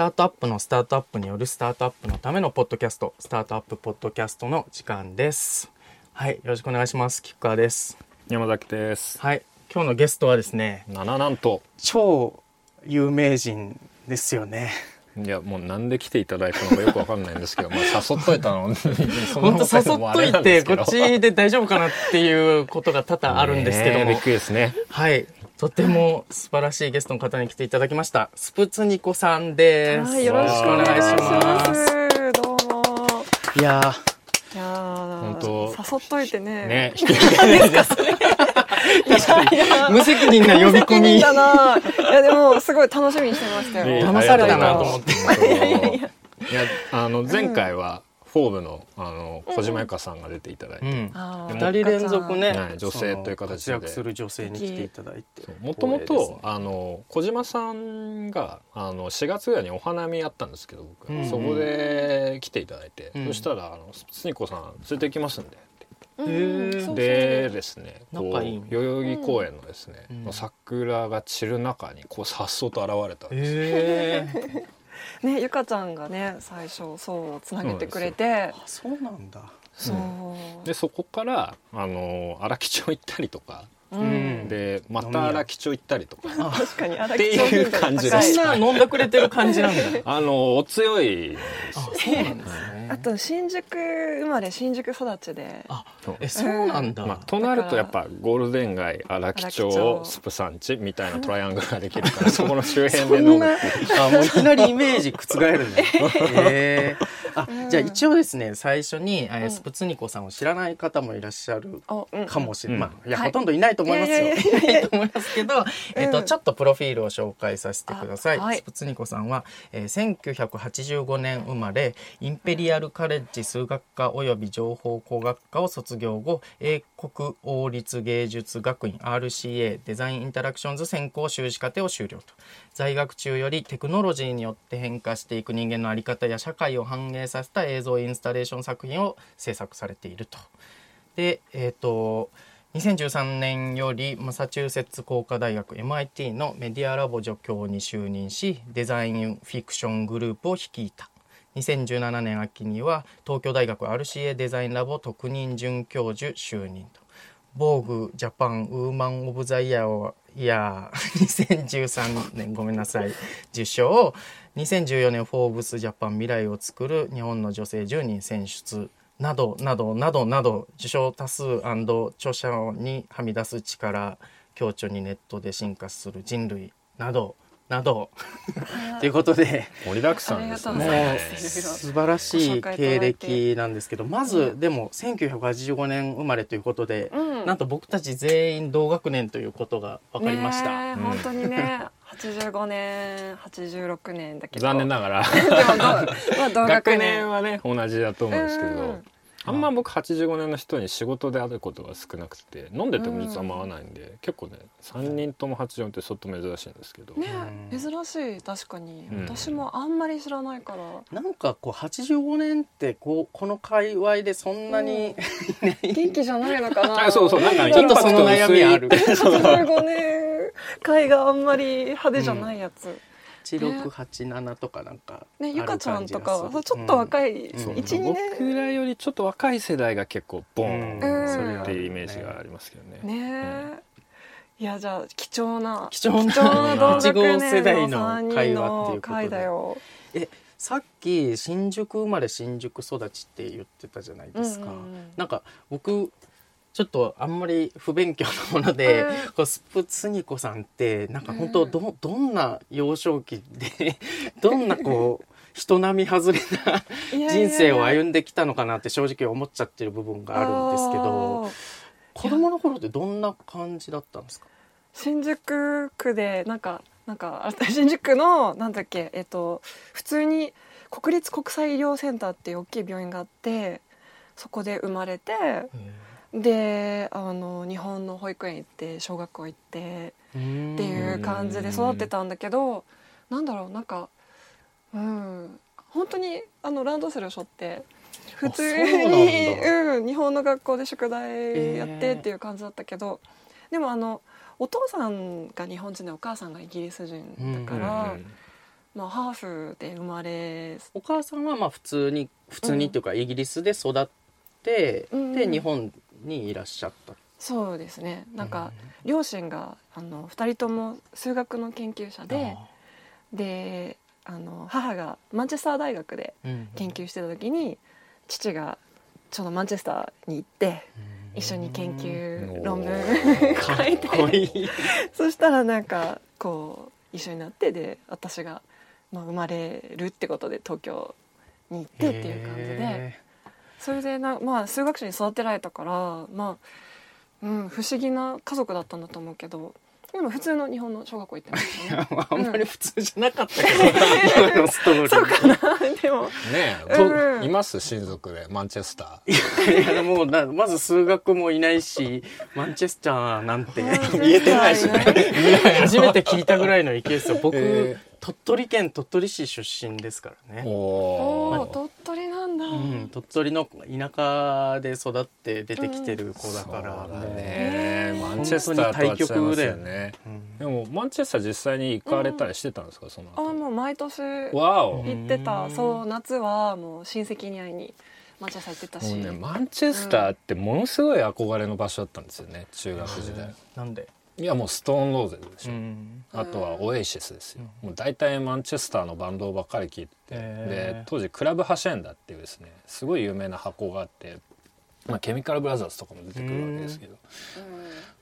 タートアップのスタートアップによるスタートアップのためのポッドキャスト、スタートアップポッドキャストの時間です。はい、よろしくお願いします。キッカーです。山崎です。はい、今日のゲストはですね、七なんと。超有名人ですよね。いや、もうなんで来ていただいたのかよくわかんないんですけど、まあ誘っといたの本当誘っといて、ここっちで大丈夫かなっていうことが多々あるんですけどもびっ。くりですね。はい。とても素晴らしいゲストの方に来ていただきました。スプツニコさんです。はい、よろしくお願いします。どうも。いやいやー本当誘っといてね。ね、引きー、無責任な呼び込み。いや、でも、すごい楽しみにしてましたよ。騙されたなと思って。いや、あの、前回は、フォーブの、あの、小島由香さんが出ていただいて、うん。あー二人連続ね、はい女性という形で。活躍する女性に来ていただいて。もともと、あの、小島さんが、あの、4月ぐらいにお花見やったんですけど、僕、うんうん。そこで来ていただいて、うん。そしたら、あの、スニコさん連れてきますんで、でですねこう仲いい代々木公園のですね、うん。桜が散る中にこうさっそうと現れたんです、へえ。ね、ゆかちゃんがね、最初、そうをつなげてくれて。あ、そうなんだ。そう。でそこからあの荒木町行ったりとか、うん。でまた荒木町行ったりとか。確かに、荒っていう感じでそんすな飲んだくれてる感じなんだ。あのお強い。あ、そうなんですね。あと、新宿生まれ、新宿育ちで。あ、え、そうなんだ。まあ、となるとやっぱゴールデン街荒木町町スプサンチみたいなトライアングルができるから そこの周辺で飲む。あもういきなりイメージ覆るね。へ えあじゃあ一応ですね最初に、えスプツニコさんを知らない方もいらっしゃるおうん。かもしれない、うん。まあいや、はい。ほとんどいないと思いますよ。いいと思いますけど、えっとちょっとプロフィールを紹介させてください。はいスプツニコさんは、えー、1985年生まれインペリアルカレッジ数学科および情報工学科を卒業後英国王立芸術学院 RCA デザインインタラクションズ専攻修士課程を修了と在学中よりテクノロジーによって変化していく人間の在り方や社会を反映させた映像インスタレーション作品を制作されていると。で、えっ、と、2013年よりマサチューセッツ工科大学 MIT のメディアラボ助教に就任し、デザインフィクショングループを率いた。2017年秋には東京大学 RCA デザインラボ特任准教授就任と。防具ジャパンウーマン・オブ・ザ・イヤーをいやー2013年ごめんなさい受賞2014年フォーブスジャパン未来を作る日本の女性10人選出などなどなどなど受賞多数著者にはみ出す力強著にネットで進化する人類などなど。ということで。盛りだくさんですね。素晴らしい経歴なんですけどまずでも1985年生まれということで、うん。なんと僕たち全員同学年ということが分かりました。ねえ本当にね、85年、86年だけど。残念ながら でもまあ同学年。はね同じだと思うんですけど、うんあんま僕85年の人に仕事で会うことが少なくて飲んでても実はあんま合わないんで、結構ね3人とも84って相当珍しいんですけど、ねうん。珍しい確かに、うん。私もあんまり知らないから。なんかこう85年ってこうこの界隈でそんなに、元気じゃないのかな。あ そうそうなんかねちょっとその悩みある。85年会があんまり派手じゃないやつ、1687とかなんかあるねゆかちゃんとかちょっと若い、うん。そう。12年。僕らよりちょっと若い世代が結構ボーンうん。それはっていうイメージがありますけどね。ね。え、いやじゃあ貴重な貴重な同学1号世代年のの3人会話っていうことで。の会だよえさっき新宿生まれ新宿育ちって言ってたじゃないですか、うんうんうん。なんか僕ちょっとあんまり不勉強なもので、うん。こうスプツニコさんってなんか本当ど,、どんな幼少期で どんなこう人並み外れな 人生を歩んできたのかなって正直思っちゃってる部分があるんですけど子供の頃ってどんな感じだったんですか？新宿区でなんかなんかあ新宿区のなんだっけえっと普通に国立国際医療センターっていう大きい病院があってそこで生まれてであの日本の保育園行って小学校行ってっていう感じで育ってたんだけどなんだろうなんかうん本当にあのランドセル背負って普通にだ。うん、日本の学校で宿題やってっていう感じだったけど、でもあのお父さんが日本人でお母さんがイギリス人だから、まあ、ハーフで生まれお母さんはまあ普通に普通にっていうかイギリスで育って、うん。で日本にいらっしゃった。そうですね。なんか両親があの2人とも数学の研究者でであの母がマンチェスター大学でうん。研究してた時に父がちょうどマンチェスターに行って一緒に研究論文 書いて。そしたらなんかこう一緒になってで私が、まあ、生まれるってことで東京に行ってっていう感じでへそれでな、まあ、数学者に育てられたから、まあうん、不思議な家族だったんだと思うけどでも普通の日本の小学校行ってましたね。ーあんまり普通じゃなかったけど、今のストーリー。そうかな。でもねえ、とうん。います？親族でマンチェスタいやもうなまず数学もいないしマンチェスターなんて言えてないしね。初めて聞いたぐらいの勢いですよ。僕、え鳥取県鳥取市出身ですからー。ね、おお鳥取なんだ、うん、鳥取の田舎で育って出てきてる子だから、そうだもうね。マンチェスターとは違いますよね。うん。でもマンチェスター実際に行かれたりしてたんですか、その後。あもう毎年。行ってた。そう夏はもう親戚に会いにマンチェスター行ってたし、もうねマンチェスターってものすごい憧れの場所だったんですよね中学時代。なんで、いやもうストーンローゼルでしょ、うん。あとはオエシスですよ、もう大体マンチェスターのバンドばっかり聴いてて、で当時クラブハシェンダっていうですねすごい有名な箱があって、まあ、ケミカルブラザーズとかも出てくるわけですけど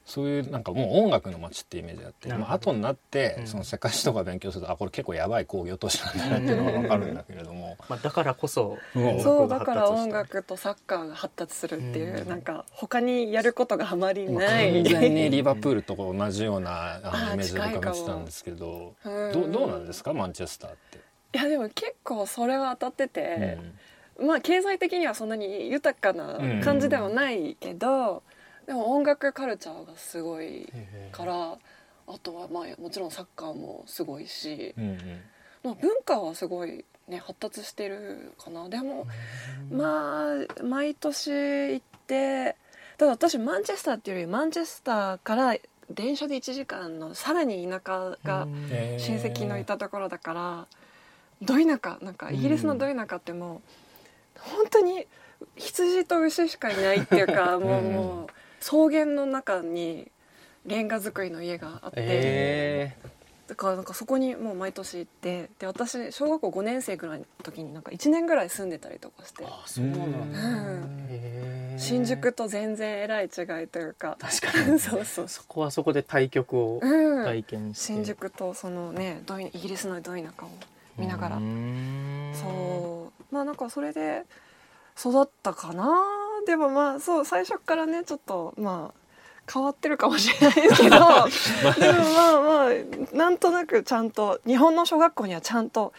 そういうなんかもう音楽の街ってイメージがあって、まあ後になってうん。その世界史とか勉強すると、あこれ結構やばい工業都市なんだなっていうのが分かるんだけれども、まあ、だからこそうん。そうだから音音楽楽とサッカーが発達するっていう、うん。なんか他にやることがあまりまあない、完全にリバプールと同じようなイメージで近いかも僕は見てたんですけどうんどうどうなんですかマンチェスターって？いやでも結構それは当たってて、まあ経済的にはそんなに豊かな感じではないけど、でも音楽カルチャーがすごいからあとはまあもちろんサッカーもすごいし、うんうん。まあ、文化はすごいね発達してるかな。でもまあ毎年行ってただ私マンチェスターっていうよりマンチェスターから電車で1時間のさらに田舎が親戚のいたところだからど田舎なんかイギリスのど田舎ってもう本当に羊と牛しかいないっていうか もううん。もう草原の中にレンガ造りの家があって。えだからなんかそこにもう毎年行ってで私小学校5年生ぐらいの時になんか1年ぐらい住んでたりとかして。あそうなんだ、うん。へー。新宿と全然えらい違いというか。確かに そうそう。そそこはそこで対局をう、うん、体験して、新宿とそのねどいイギリスのど田舎を見ながら。うーん。そう。まあなんかそれで育ったかなでもまあそう最初からねちょっとまあ変わってるかもしれないですけど でもまあまあなんとなくちゃんと日本の小学校にはちゃんと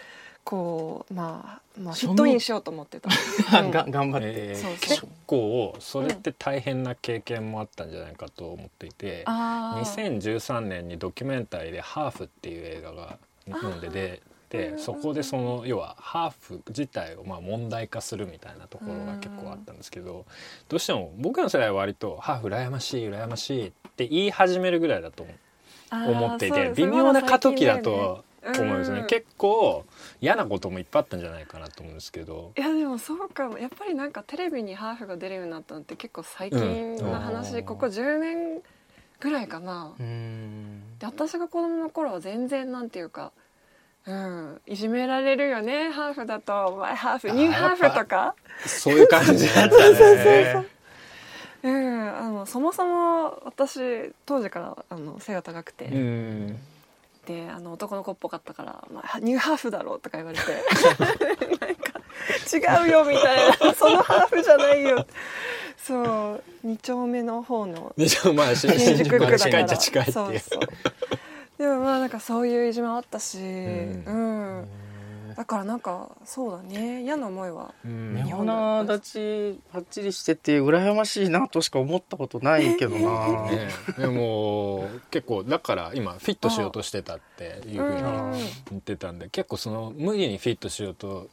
こうまあ、まあ、フィットインしようと思ってた、うん。が頑張って、えー結構それって大変な経験もあったんじゃないかと思っていて、あー。2013年にドキュメンタリーで「ハーフ」っていう映画が日本で出てうんそこでその要はハーフ自体をまあ問題化するみたいなところが結構あったんですけどどうしても僕の世代は割と「ハーフ羨ましい羨ましい」って言い始めるぐらいだと思っていて微妙な過渡期だと思うんですね。うん結構嫌なこともいっぱいあったんじゃないかなと思うんですけど。いやでもそうかも。やっぱりなんかテレビにハーフが出るようになったのって結構最近の話、うん。ここ10年ぐらいかな、で私が子供の頃は全然なんていうかうん。いじめられるよねハーフだと「マイハーフニューハーフ」とか。そういう感じだったね。うん。あのそもそも私当時からあの背が高くて、うん。であの男の子っぽかったから「まあ、ニューハーフだろ」とか言われて。なんか「違うよ」みたいな「そのハーフじゃないよ」そう。2丁目の方の新新宿区だから。そうそうでもまあなんかそういういじめもあったし、ん。うん。だからなんかそうだね。嫌な思いはうん。目鼻立ちパッチリしてて羨ましいなとしか思ったことないけどな、ね、でも結構だから今フィットしようとしてたっていうふうにうん。言ってたんで結構その無理にフィットしようとうん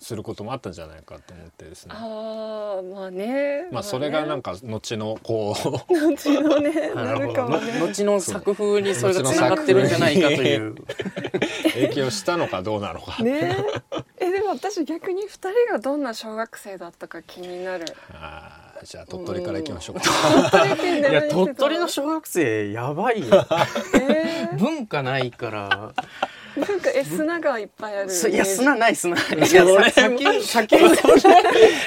することもあったんじゃないかと思ってですね。ああまあね。まあそれがなんかか後のこう後のね なるかもね。後の作風にそれがつながってるんじゃないかという。影響したのかどうなのか、ね。えでも私逆に2人がどんな小学生だったか気になる。あーじゃあ鳥取から行きましょうか、鳥取県でいや鳥取の小学生やばいよ。え 文化ないから。ー、なんかえ砂がいっぱいあるすいや砂ない砂ない。いやそれさ砂丘砂丘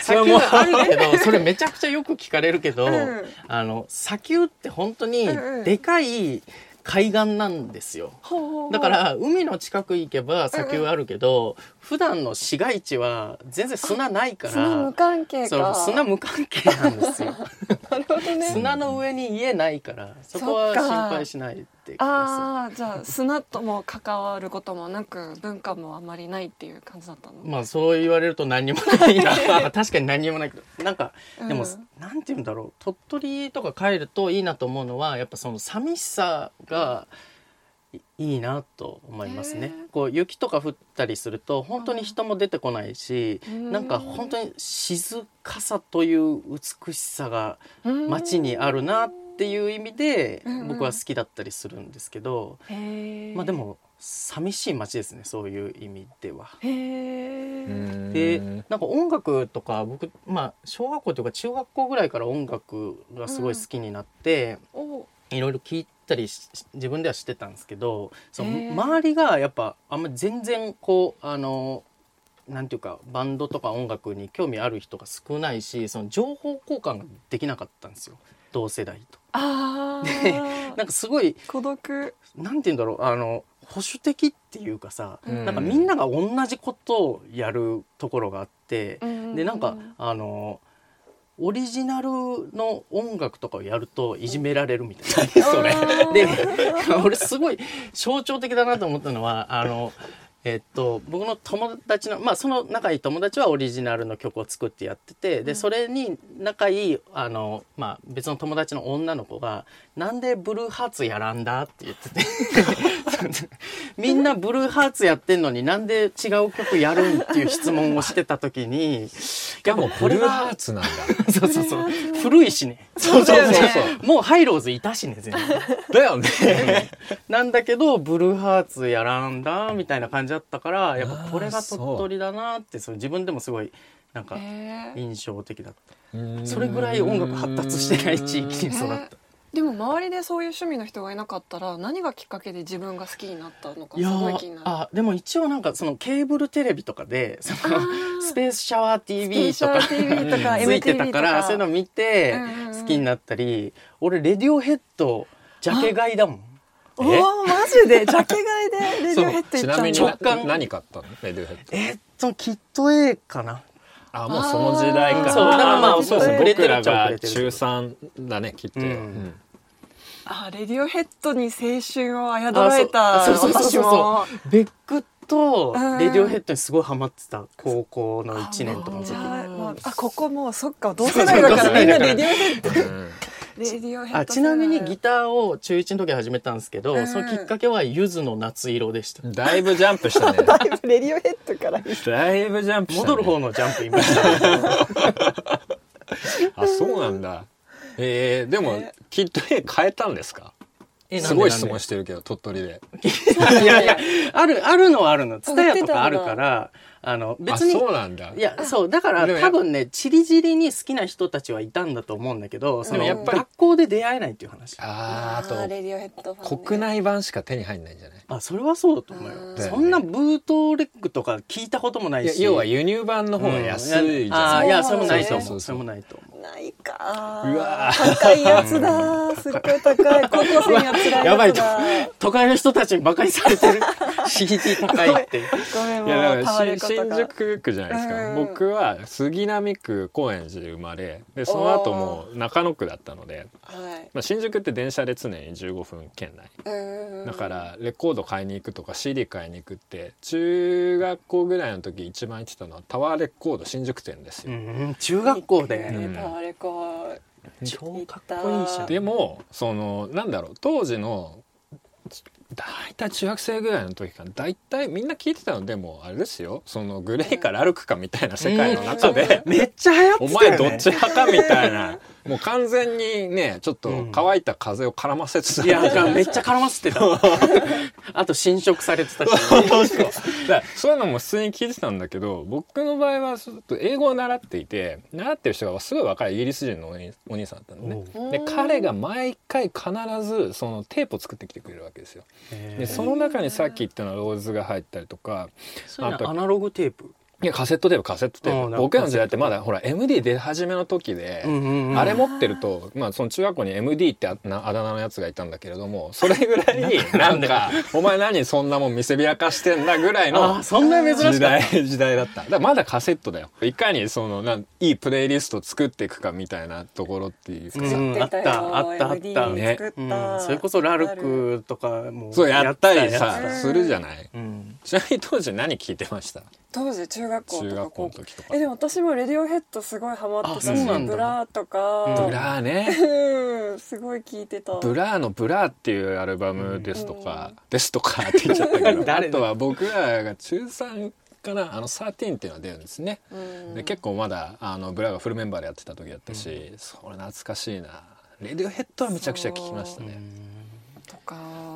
砂丘あるけどそれめちゃくちゃよく聞かれるけど、うん。あの砂丘って本当にうんうん。でかい海岸なんですよ。ほうほうほう。だから海の近く行けば砂丘あるけど、普段の市街地は全然砂ないか砂無ら関係そうか砂無関係なんですよ。なるほどね。砂の上に家ないからそこは心配しないってああじゃあ砂とも関わることもなく文化もあまりないっていう感じだったの、まあそう言われると何にもないな。確かに何にもないけど。なんかでも、うんなんて言うんだろう。鳥取とか帰るといいなと思うのはやっぱその寂しさがいいいなと思いますね。こう雪とか降ったりすると本当に人も出てこないし、うん。なんか本当に静かさという美しさがうん。街にあるなっていう意味でうんうん。僕は好きだったりするんですけど、まあでも寂しい街ですねそういう意味では。でなんか音楽とか僕まあ小学校というか中学校ぐらいから音楽がすごい好きになって、おいろいろ聞いたりし自分ではしてたんですけどその周りがやっぱあんまり全然こうあのなんていうかバンドとか音楽に興味ある人が少ないしその情報交換ができなかったんですよ。同世代と。あであなんかすごい孤独。なんて言うんだろうあの保守的っていうかさ、うん。なんかみんなが同じことをやるところがあって、でなんかあのオリジナルの音楽とかをやるといじめられるみたいな、それ。で 俺すごい象徴的だなと思ったのはあのえっと僕の友達のまあその仲いい友達はオリジナルの曲を作ってやっててでそれに仲いいあの、まあ、別の友達の女の子が「なんでブルーハーツやらんだ?」って言ってて。みんなブルーハーツやってんのになんで違う曲やるんっていう質問をしてた時にしかもブルーハーツなんだ。そうそうそう。古いしね。そうそうそうそう。もうハイローズいたしね全然。だよね。なんだけどブルーハーツやらんだみたいな感じだったからやっぱこれが鳥取だなってそう。自分でもすごいなんか印象的だった。うん。それぐらい音楽発達してない地域に育った。でも周りでそういう趣味の人がいなかったら何がきっかけで自分が好きになったのかすごい気になる。ーあでも一応なんかそのケーブルテレビとかでそのスペースシャワー TV とか TV とかついてたかからそういうの見て好きになったり俺レディオヘッドジャケ買いだもんおおマジで？ジャケ買いでレディオヘッド行ったちなみに直感。何買ったの？レディオヘッド。えーっとキット A かな？あもうその時代か。あー。そうだからまあそうですね僕らが中3だねきっと、うん。うん。あレディオヘッドに青春をあやどられたあそうそうそうそう。私も。ベックとうん。レディオヘッドにすごいハマってた高校の1年とかの時。じゃあ,、にまあ、あここもうそっか同世代だからそうそうみんなレディオヘッドうんレディオヘッドあちなみにギタターを中1の時始めたんですけど、うん。そのきっかけはゆずの夏色でした。だいぶジャンプしたね。ーレディオヘッドからだいぶジャンプした、ね、戻る方のジャンプいました、あそうなんだ。えー、でも、えきっと絵変えたんですか？えすごい質問してるけど鳥取で。いやいやあるあるのはあるの。ツタヤとかあるからあの別あにそうなんだ。いやそうだから多分ねチリチリに好きな人たちはいたんだと思うんだけどそのうんやっぱり学校で出会えないっていう話。あーあとレディオヘッドファンね。国内版しか手に入んないんじゃない？あそれはそうだと思うよ。うんそんなブートレックとか聞いたこともないし。要は輸入版の方が安いじゃん、あーいやそれもないとそうそうそう思う。それもないと思うないか。うわ高いやつだ。すっごい高い。高校生には辛いやつだ。やばい。と都会の人たちにバカにされてる。CD 高いって。ごめん。もいうやだタワレからし新宿区じゃないですか、うん。僕は杉並区高円寺で生まれでその後も中野区だったので、はい。まあ、新宿って電車で常に15分圏内。うんだからレコード買いに行くとか CD 買いに行くって中学校ぐらいの時一番行ってたのはタワーレコード新宿店ですうよ、ん中学校で。うんタワレコ超かっこいいじゃん。でもそのなんだろう当時の大体中学生ぐらいの時から大体みんな聞いてたのでもあれですよ。そのグレーかラルクかみたいな世界の中で、めっちゃ流行っておたよ、ね、前どっち派かみたいなもう完全にねちょっと乾いた風を絡ませつつ、いやなんかめっちゃ絡ませてた。あと侵食されてたし。そういうのも普通に聞いてたんだけど僕の場合はちょっと英語を習っていて習ってる人がすごい若いイギリス人のお兄さんだったのね。うん。で彼が毎回必ずそのテープを作ってきてくれるわけですよ。でその中にさっき言ったのローズが入ったりとかそういうのアナログテープいやカセットテープカセットテーうんプ僕らの時代ってまだほら MD 出始めの時で、あれ持ってると、まあ、その中学校に MD ってあなあだ名のやつがいたんだけれどもそれぐらい なんか「お前何そんなもん見せびらかしてんだ」ぐらいのあそんな珍しかった。時代 時代だった。だからまだカセットだよ。いかにそのなんいいプレイリストを作っていくかみたいなところっていうかあったあったあった。ね。それこそラルクとかもそうやったりさやするじゃない？うん。ちなみに当時何聞いてました？当時中学校とか中学校高校の時とか。えでも私もレディオヘッドすごいハマってあたしそうなんだ。ブラーとか。ブラーね。うんすごい聞いてた。ブラーの「ブラー」っていうアルバムですとか、ですとかって言っちゃったけど。あとは僕らが中3かなあの13っていうのが出るんですね、うん。で結構まだあのブラーがフルメンバーでやってた時だったし、それ懐かしいな。レディオヘッドはめちゃくちゃ聞きましたね。とか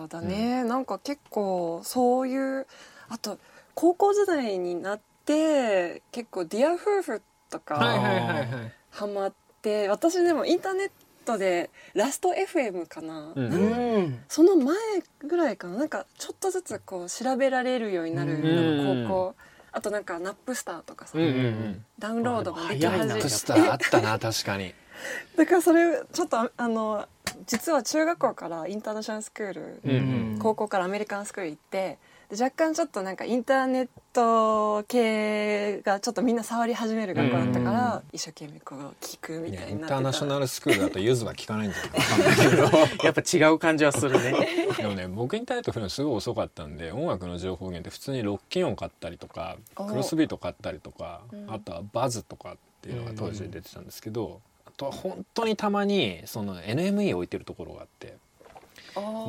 だね、なんか結構そういうあと高校時代になって結構「ディア夫婦」とかはいはいはいはい。ハマって私でもインターネットで「ラスト FM」かな、うん。その前ぐらいかな。なんかちょっとずつこう調べられるようになるうん。高校。あとなんか Napster とかさ、うんうんうん。ダウンロードができ始めてあでも早いなプスターあったな 確かに。だからそれちょっとああの実は中学校からインターナショナルスクール、うんうん。高校からアメリカンスクール行ってで若干ちょっとなんかインターネット系がちょっとみんな触り始める学校だったから、一生懸命こう聞くみたいになってた。ターナショナルスクールだとゆずは聞かないんじゃないか分かんないけど。やっぱ違う感じはするね。でもね僕インターネット来るのすごい遅かったんで音楽の情報源って普通にロッキンオン買ったりとかおクロスビート買ったりとか、うん。あとはバズとかっていうのが当時出てたんですけど、あとは本当にたまにその NME 置いてるところがあって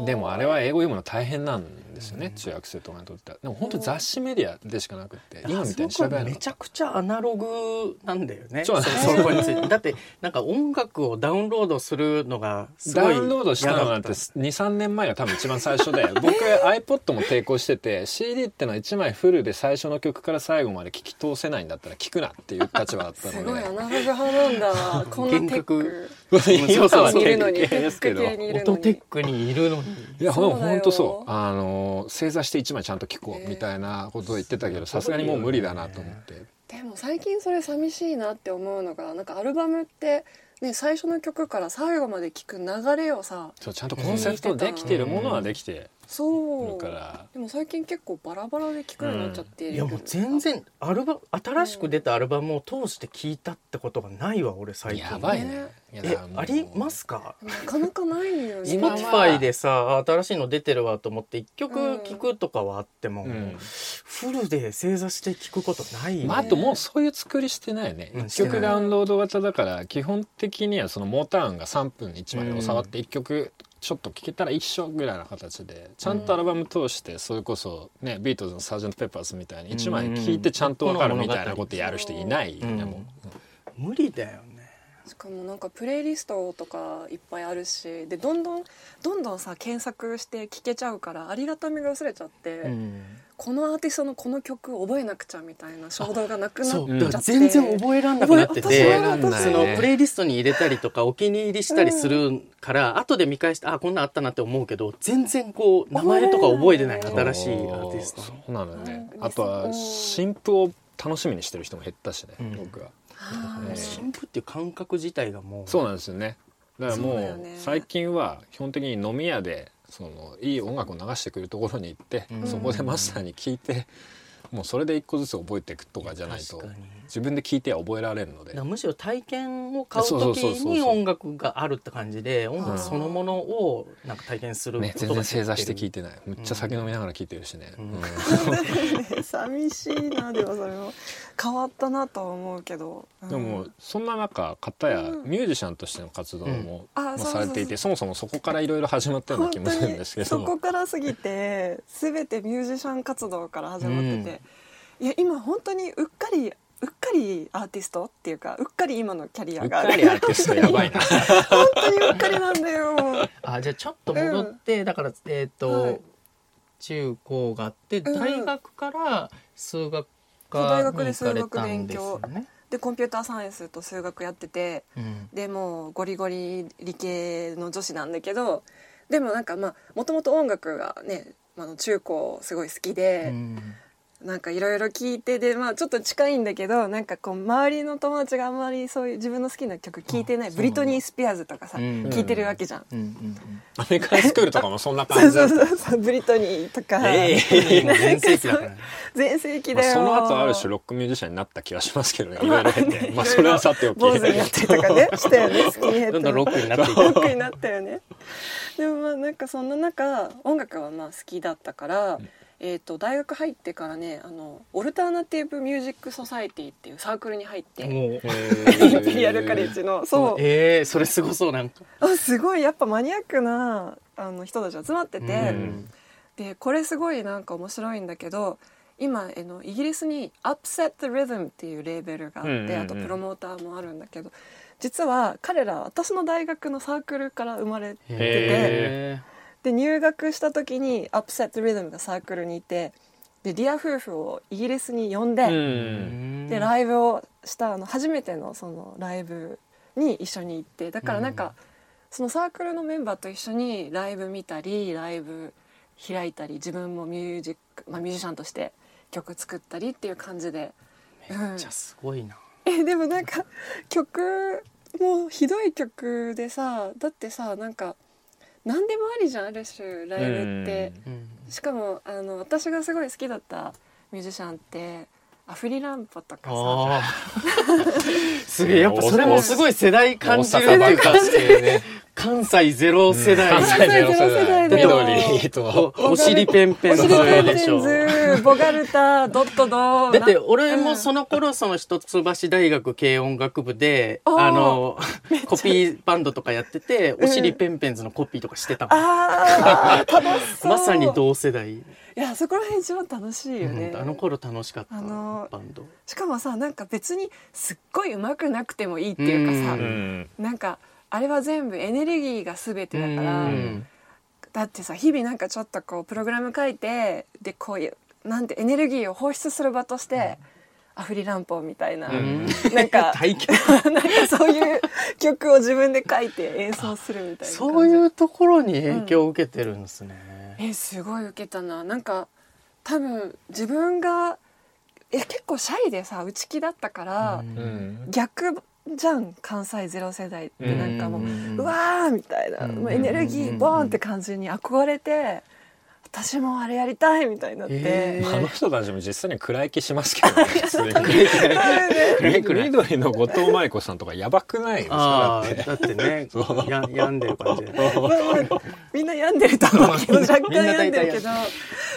でもあれは英語読むの大変なんですよね、中学生とかにとっては。でも本当雑誌メディアでしかなくって今みたいに調べめちゃくちゃアナログなんだよねそうそそこについて。だってなんか音楽をダウンロードするのがすごいダウンロードしたのなんて嫌だっ23年前が多分一番最初で 僕 iPod も抵抗してて CD ってのは1枚フルで最初の曲から最後まで聞き通せないんだったら聞くなっていう立場だったすので。ごいアナログ派なんだ。こんなテック 今はにいるのに経テック験ですけど。系にいるのにた音テックにいるのに。いやほんとそうあの正座して1枚ちゃんと聞こうみたいなことを言ってたけどさすがにもう無理だなと思って。でも最近それ寂しいなって思うのがなんかアルバムってね最初の曲から最後まで聴く流れをさそうちゃんとコンセプトできてるものはできてそう。るからでも最近結構バラバラで聴くようになっちゃって。いるいやもう全然アルバム新しく出たアルバムを通して聞いたってことがないわ俺最近。やばいね。えありますか？なかなかないよね。Spotify でさ新しいの出てるわと思って一曲聞くとかはあっても、うん。フルで正座して聞くことないよまあ、あともうそういう作りしてないよね、うん一曲ダウンロード型だから基本的にはそのモーターンが3分に1枚で収まって1曲ちょっと聴けたら一緒ぐらいの形でちゃんとアルバム通してそれこそねビートルズの「サージェント・ペッパーズ」みたいに1枚聴いてちゃんと分かるみたいなことやる人いないよねうんもう。無理だよね。しかもなんかプレイリストとかいっぱいあるしでどんどんどんどんさ検索して聴けちゃうからありがたみが薄れちゃって、うんこのアーティストのこの曲覚えなくちゃみたいな衝動がなくなっそう。ち全然覚えらんなくなってて。そのプレイリストに入れたりとかお気に入りしたりするから、後で見返してあこんなんあったなって思うけど全然こう名前とか覚えてない新しいアーティストそう。なのよね。うん。あとは新譜を楽しみにしてる人も減ったしね、うん。僕は。新譜っていう感覚自体がもう。そうなんですよね。だからもう最近は基本的に飲み屋でそのいい音楽を流してくるところに行って、うん。そこでマスターに聞いて、もうそれで一個ずつ覚えていくとかじゃないと自分で聞いては覚えられるので。むしろ体験を買うそうそう時に音楽があるって感じで音うん。楽そのものをなんか体験するね全然正座して聞いててない。めっちゃ酒飲みながら聞いてるしね、うん。うん。ね 寂しいなでもそれも変わったなとは思うけど、うん。でもそんな中片やうん。ミュージシャンとしての活動も、あまあそうされていてそもそもそこからいろいろ始まったような気もするんにですけど。そこから過ぎて全てミュージシャン活動から始まってて、いや今本当にうっかりうっかりアーティストっていうかうっかり今のキャリアうっがある。かりアーティストやばいな。本当にうっかりなんだよ あじゃあちょっと戻って、だからえっ、と、はい。中高があってうん。大学から数学科学でに行かれたん数学勉ですよ強。ね。でコンピューターサイエンスと数学やっててうん。でもうゴリゴリ理系の女子なんだけどでもなんかまあもともと音楽がねあの中高すごい好きで、うんなんかいろいろ聞いてでまあちょっと近いんだけどなんかこう周りの友達があんまりそういう自分の好きな曲聞いてないあブリトニー・スピアーズとかさ、うん。聞いてるわけじゃん。うんうんアメリカンスクールとかもそんなそうそ感じ。だったうそうそう。ブリトニーとか。全盛期だから。ね。全盛期まあ、だよ、その後ある種ロックミュージシャンになった気がしますけどねいろいろ経て。まあそれはさておき。坊主になってとかね したよねスキンヘッド。どんどんロックになっていく。ロックになったよね。でもまあなんかそんな中音楽はまあ好きだったから、えー、と大学入ってからねあのオルターナティブ・ミュージック・ソサエティっていうサークルに入ってインペリアル・カレッジのそう。えー、それすごそうなんか。あすごいやっぱマニアックなあの人たち集まってて、うん。でこれすごいなんか面白いんだけど今あのイギリスに Upset the Rhythm っていうレーベルがあって、あとプロモーターもあるんだけど実は彼ら私の大学のサークルから生まれててへで入学した時に Upset the Rhythm がサークルにいてでリア夫婦をイギリスに呼んで、でライブをしたあの初めてのそのライブに一緒に行ってだからなんか、そのサークルのメンバーと一緒にライブ見たりライブ開いたり自分もミュージック、まあ、ミュージシャンとして曲作ったりっていう感じで、うんめっちゃすごいな。えでもなんか曲もうひどい曲でさだってさなんか何でもありじゃんある種ライブって。うんしかもあの私がすごい好きだったミュージシャンってアフリランポとかさ。すげえ、やっぱそれもすごい世代感じるっていうか 関西ゼロ世代。関西ゼロ世代代だよ緑と。おお尻ペンペンおしりペンでしょ。ペンズボガルタドットドだってな俺もその頃その一橋大学軽音楽部であのコピーバンドとかやっててお尻ペンペンズのコピーとかしてたもん。あー楽しそう。まさに同世代、いやそこら辺一番楽しいよね、うんあの頃楽しかったあのバンド。しかもさなんか別にすっごい上手くなくてもいいっていうかさ、なんかあれは全部エネルギーが全てだから、うん。だってさ日々なんかちょっとこうプログラム書いてでこういうなんてエネルギーを放出する場として、アフリランポみたいな、うん。なんか なんかそういう曲を自分で書いて演奏するみたいなそういうところに影響を受けてるんですね、えすごい受けたな。なんか多分自分がえ結構シャイでさ内気だったから、うん。うん。逆じゃん関西ゼロ世代ってなんかもう、ううんわーみたいな、うん。もうエネルギーボーンって感じに憧れて私もあれやりたいみたいになって、えーあの人たちも実際に暗い気しますけどね 緑の後藤舞子さんとかやばくないですかだって。だってね や病んでる感じみんな病んでると思うけど若干病んでるけど。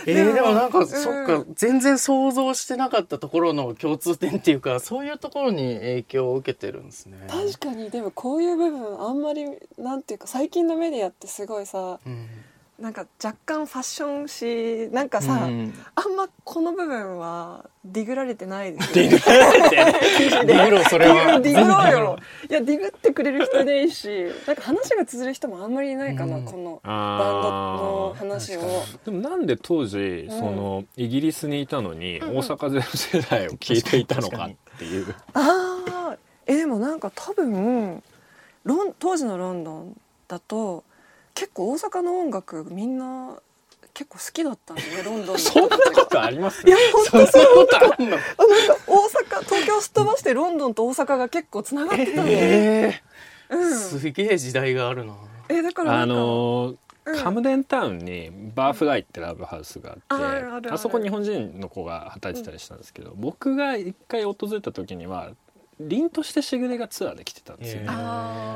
えー、でもなんか、うん。そっか全然想像してなかったところの共通点っていうかそういうところに影響を受けてるんですね。確かにでもこういう部分あんまりなんていうか最近のメディアってすごいさうんなんか若干ファッションしなんかさ、うん。あんまこの部分はディグられてないですよね。ディグロそれは。ディグろうよ。いやディグってくれる人いないし、なんか話が通じる人もあんまりいないかな、うん。このバンドあのー話を。でもなんで当時うん。そのイギリスにいたのにうん大阪ゼロ世代を聞いていたのかっていう。ああ、えでもなんか多分ロン当時のロンドンだと結構大阪の音楽みんな結構好きだったんだよね ロンドンそんなことあります？いや本当そう。いうことあんの？大阪東京すっ飛ばしてロンドンと大阪が結構つながってたの、えうん。ー、すげえ時代があるな。えだからなあのーうん。カムデンタウンにバーフライってラブハウスがあって、あそこ日本人の子が働いてたりしたんですけど、僕が一回訪れた時には凛としてしぐれがツアーで来てたんですよ。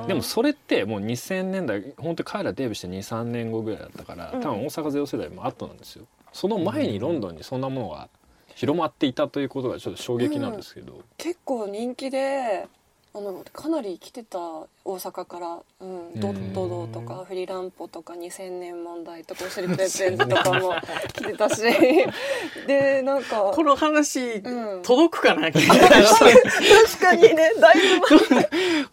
でもそれってもう2000年代本当に彼らデビューして23年後ぐらいだったからうん。多分大阪ゼロ世代も後なんですよ。その前にロンドンにそんなものが広まっていたということがちょっと衝撃なんですけど、結構人気であのかなり来てた大阪から、うん、ドットドとかフリランポとか2000年問題とかシリプレゼンズとかも来てたし。でなんかこの話、うん。届くかな？確かにねだい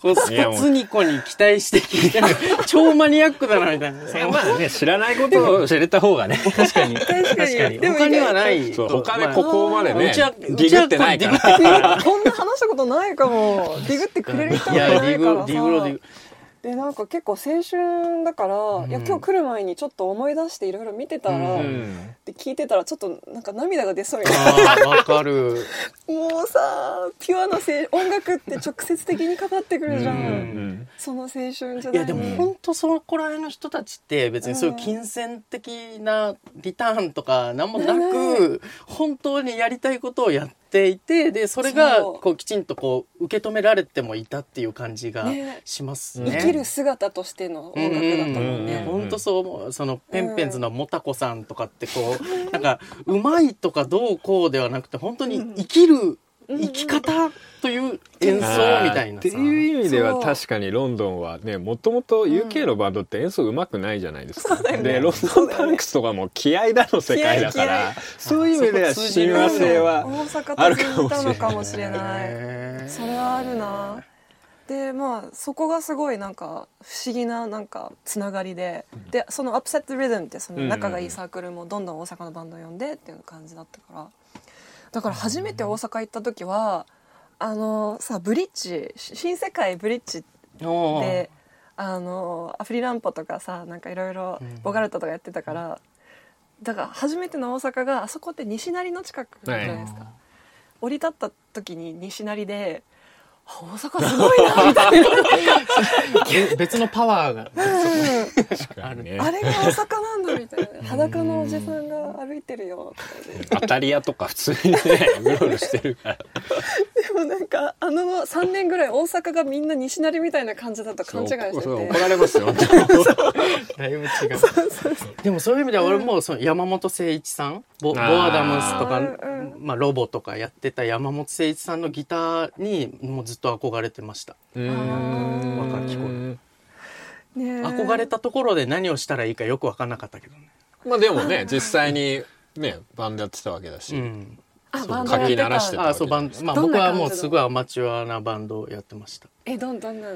ぶ前。ツニコに期待して聞いてる。超マニアックだなみたいな。まあね知らないことを知れた方がね。確かに。確かに。確かに。でも他にはない。他でここまでねうちはディグってないから。こんな話したことないかもディグってくれる人いがいないからさディグロ、ディグでなんか結構青春だから、ん。いや今日来る前にちょっと思い出していろいろ見てたら、ううん。で聞いてたらちょっとなんか涙が出そうになっああ、わかる。もうさピュアな音楽って直接的にかかってくるじゃん、うんうんその青春時代に。いやでも本当そこら辺の人たちって別にそういう金銭的なリターンとか何もなく本当にやりたいことをやっていてでそれがこうきちんとこう受け止められてもいたっていう感じがね。しますね。生きる姿としての音楽だったもんうんね、本当そう思う。そのペンペンズのもたこさんとかってこう なんかうまいとかどうこうではなくて本当に生きる生き方という演奏みたいなってさいう意味では確かにロンドンはねもともと UK のバンドって演奏うまくないじゃないですか、でロンドンパンクスとかも気合だの世界だからそういう意味では親和性は大阪あるかもしれない。のかもしれない。へー。それはあるな。でまあそこがすごいなんか不思議ななんかつながりで、でその「Upset Rhythm」ってその仲がいいサークルもどんどん大阪のバンド呼んでっていう感じだったからだから初めて大阪行った時はあのさブリッジ新世界ブリッジであのアフリランポとかさなんかいろいろボガルトとかやってたから、だから初めての大阪があそこって西成の近くじゃないですか、降り立った時に西成であ大阪すごいなみたいな。べ別のパワーが。あるね。あれが大阪なんだみたいな。裸のおじさんが歩いてるよ当たり屋とか普通にね うろうろしてるから。でもなんかあの3年ぐらい大阪がみんな西成みたいな感じだと勘違いしてて。怒られますよだいぶ違う。でもそういう意味では俺もその山本誠一さんボボアダムスとか、うんまあ、ロボとかやってた山本誠一さんのギターにもうずっと憧れてました。若き頃憧れたところで何をしたらいいかよく分かんなかったけどね、まあでもね実際にねバンドやってたわけだし、うん、あそうバンドやって書き鳴らしてたたあそうバンまあ僕はもうすごいアマチュアなバンドをやってました。えどんどんな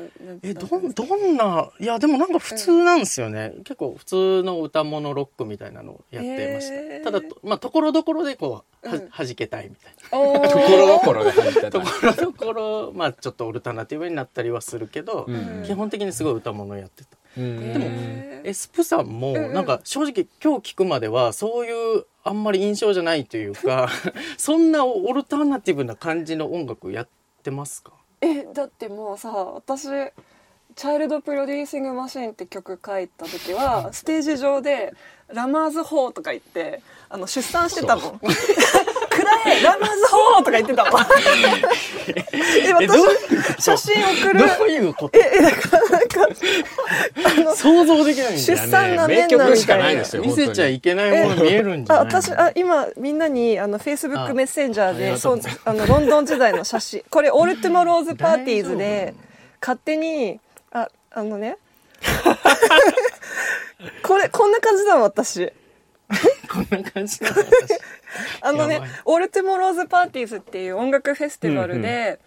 えどんどんないやでもなんか普通なんですよね、結構普通の歌物ロックみたいなのをやってました、へー。ただとまあところどころでこうは、うん。弾けたいみたいな。ところどころで弾いてた。ところどころまあちょっとオルタナティブになったりはするけど、うん。基本的にすごい歌物やってた。うんでもエスプさんもなんか正直今日聞くまではそういうあんまり印象じゃないというか そんなオルタナティブな感じの音楽やってますか？えだってもうさ私「チャイルド・プロデューシング・マシーン」って曲書いた時はステージ上で「ラマーズ・ホー」とか言ってあの出産してたもん「くらえラマーズ・ホー」とか言ってたもんでえ私写真送る。どういうこと？想像できないん出だよ産なめんな名曲しかみたいな見せちゃいけないもの見えるんじゃあない私あ今みんなにあのフェイスブッあクメッセンジャーでそうあのロンドン時代の写真。これオールトゥモローズパーティーズで勝手にああのね。これこんな感じだもん私。こんな感じなの私 あのねオールトゥモローズパーティーズっていう音楽フェスティバルで、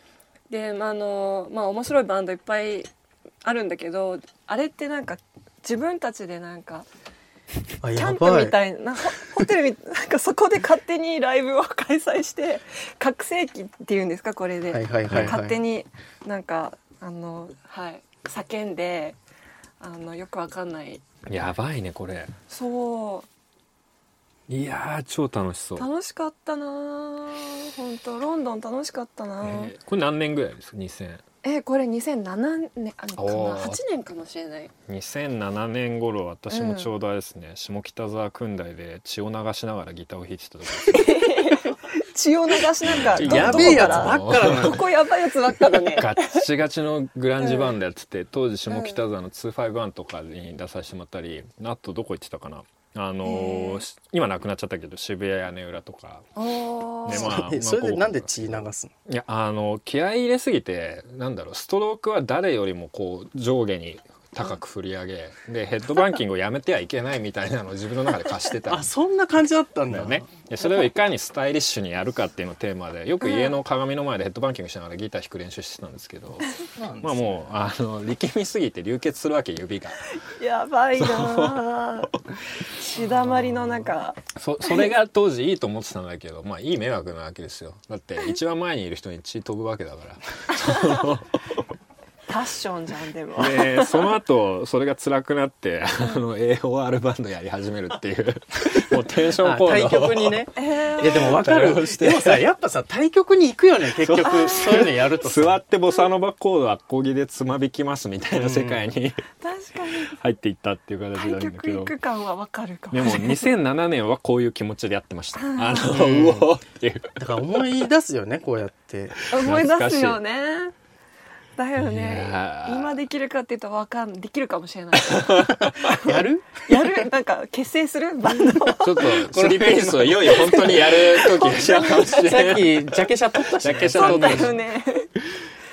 で、まあ、あのまあ面白いバンドいっぱいあるんだけどあれってなんか自分たちでなんかあキャンプみたいなホホテルみなんかそこで勝手にライブを開催して拡声器っていうんですかこれで、はいはいはいはい。勝手になんかあのはい叫んであのよくわかんない。やばいねこれ。そいやー超楽しそう。う、楽しかったな本当ロンドン楽ししかったな、えーこれ何年ぐらいですか？2000えこれ2007年あのかおー。な8年かもしれない。2007年頃私もちょうどあれですね、下北沢訓大で血を流しながらギターを弾いてた時 血を流しなんかどやべえやつばっかだなここやばいやつばっかだね。ガッチガチのグランジバンドやってて当時下北沢の251とかに出させてもらったりあとどこ行ってたかなあの今なくなっちゃったけど渋谷屋根裏とか。おー。ねまあえそれでなんで血流すの？いやあの気合い入れすぎてなんだろうストロークは誰よりもこう上下に高く振り上げでヘッドバンキングをやめてはいけないみたいなのを 自分の中で課してた。あそんな感じだったんだ。よね。でそれをいかにスタイリッシュにやるかっていうのをテーマでよく家の鏡の前でヘッドバンキングしながらギター弾く練習してたんですけどまあもうあの力みすぎて流血するわけ指が。やばいな。あ血だまりの中。そそれが当時いいと思ってたんだけどまあいい迷惑なわけですよ。だって一番前にいる人に血飛ぶわけだから パッションじゃんでも。でその後それが辛くなってあの AOR バンドやり始めるっていう。もうテンションあコード対局にね。えー。いやでも分かる。でもさやっぱさ対局に行くよね結局。そういうのやるとさ。座ってボサノバコードアコギでつまびきますみたいな世界に。確かに。入っていったっていう形なん対だけど。局行く感はわかるかも。でも2007年はこういう気持ちでやってました。あ。のうんうおーっていう。だから思い出すよねこうやって。思い出すよねだよいね今できるかっていうとわかんできるかもしれない。やる？やる？なんか結成する？バンド？ちょっとスリーピースをいよいよ本当にやる時が来たかもしれさない。っきジャケ写撮ったし、ね、ジャケ写撮ったそうだよね。で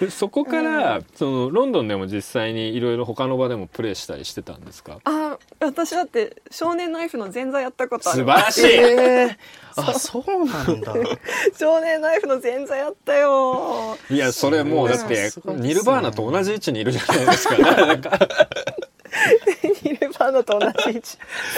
そこから、そのロンドンでも実際にいろいろ他の場でもプレイしたりしてたんですか？あ私だって少年ナイフの前座やったことある。素晴らしい、えー、あそう。なんだ。少年ナイフの前座やったよ。いやそれもうだってすごいですね。ニルバーナと同じ位置にいるじゃないですか。なんかニルバーナと同じ位置。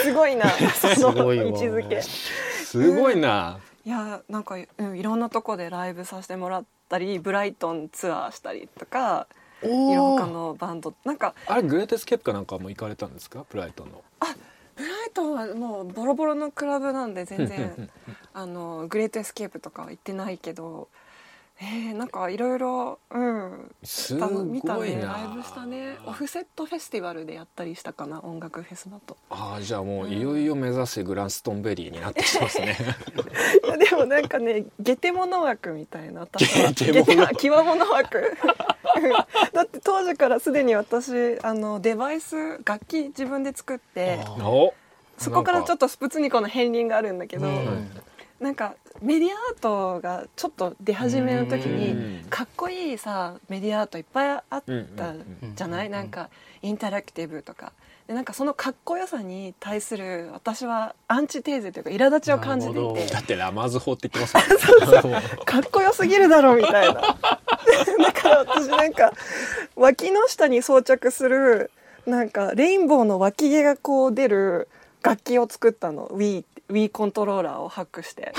すごいな。そのごいわ位置づけ。すごいな、いやなんか、うん、いろんなとこでライブさせてもらったりブライトンツアーしたりとかいろんのバンドなんかあれ Great Escape かなんかも行かれたんですか？ブライトンの。ブライトンはもうボロボロのクラブなんで全然あの Great Escape とかは行ってないけどえー、なんかいろいろうん。す見たね。ライブしたね。 Offset Festival でやったりしたかな音楽フェスだと。ああじゃあもういよいよ目指せグランストンベリーになってきてますね。いやでもなんかねゲテモノ枠みたいな私はゲテモノキワモノ枠。だって当時からすでに私あのデバイス楽器自分で作ってそこからちょっとスプツニコの片鱗があるんだけど、うんなんかメディアアートがちょっと出始めの時うにん。かっこいいさメディアアートいっぱいあったじゃない、うん。なんかインタラクティブとか。でなんかそのかっこよさに対する私はアンチテーゼというか苛立ちを感じていて。だってラマーズ法って言ってますもん。ねかっこよすぎるだろうみたいな。だから私なんか脇の下に装着するなんかレインボーの脇毛がこう出る楽器を作ったの。Wii, Wii コントローラーをハックして。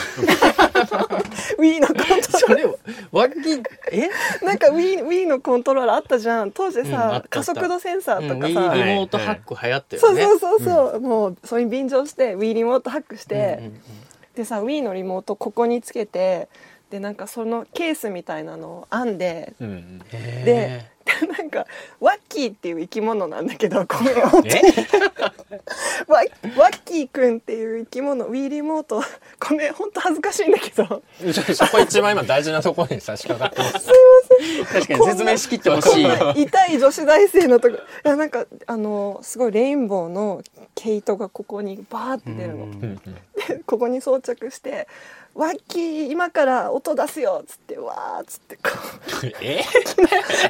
Wii のコントローそれ脇え？なんか Wii, Wii のコントローラーあったじゃん。当時うんあさ、ったあった。加速度センサーとうん、Wii かさ、リモートハック流行ったよね。そうそうそうそう、もうそれに便乗して Wii リモートハックして、うんうんうん。でさ Wii のリモートここにつけてでなんかそのケースみたいなのを編んでうんで なんかワッキーっていう生き物なんだけどこれをえ？ワッワッキーくんっていう生き物 Wii リモート。これ本当恥ずかしいんだけど。そこ一番今大事なところに差し掛かってます。確かに説明しきってほしい。痛い女子大生のとこいやなんかあのすごいレインボーの毛糸がここにバーって出るの、うんうんうん。でここに装着して「ワッキー今から音出すよ」っつってわーっつってこ え？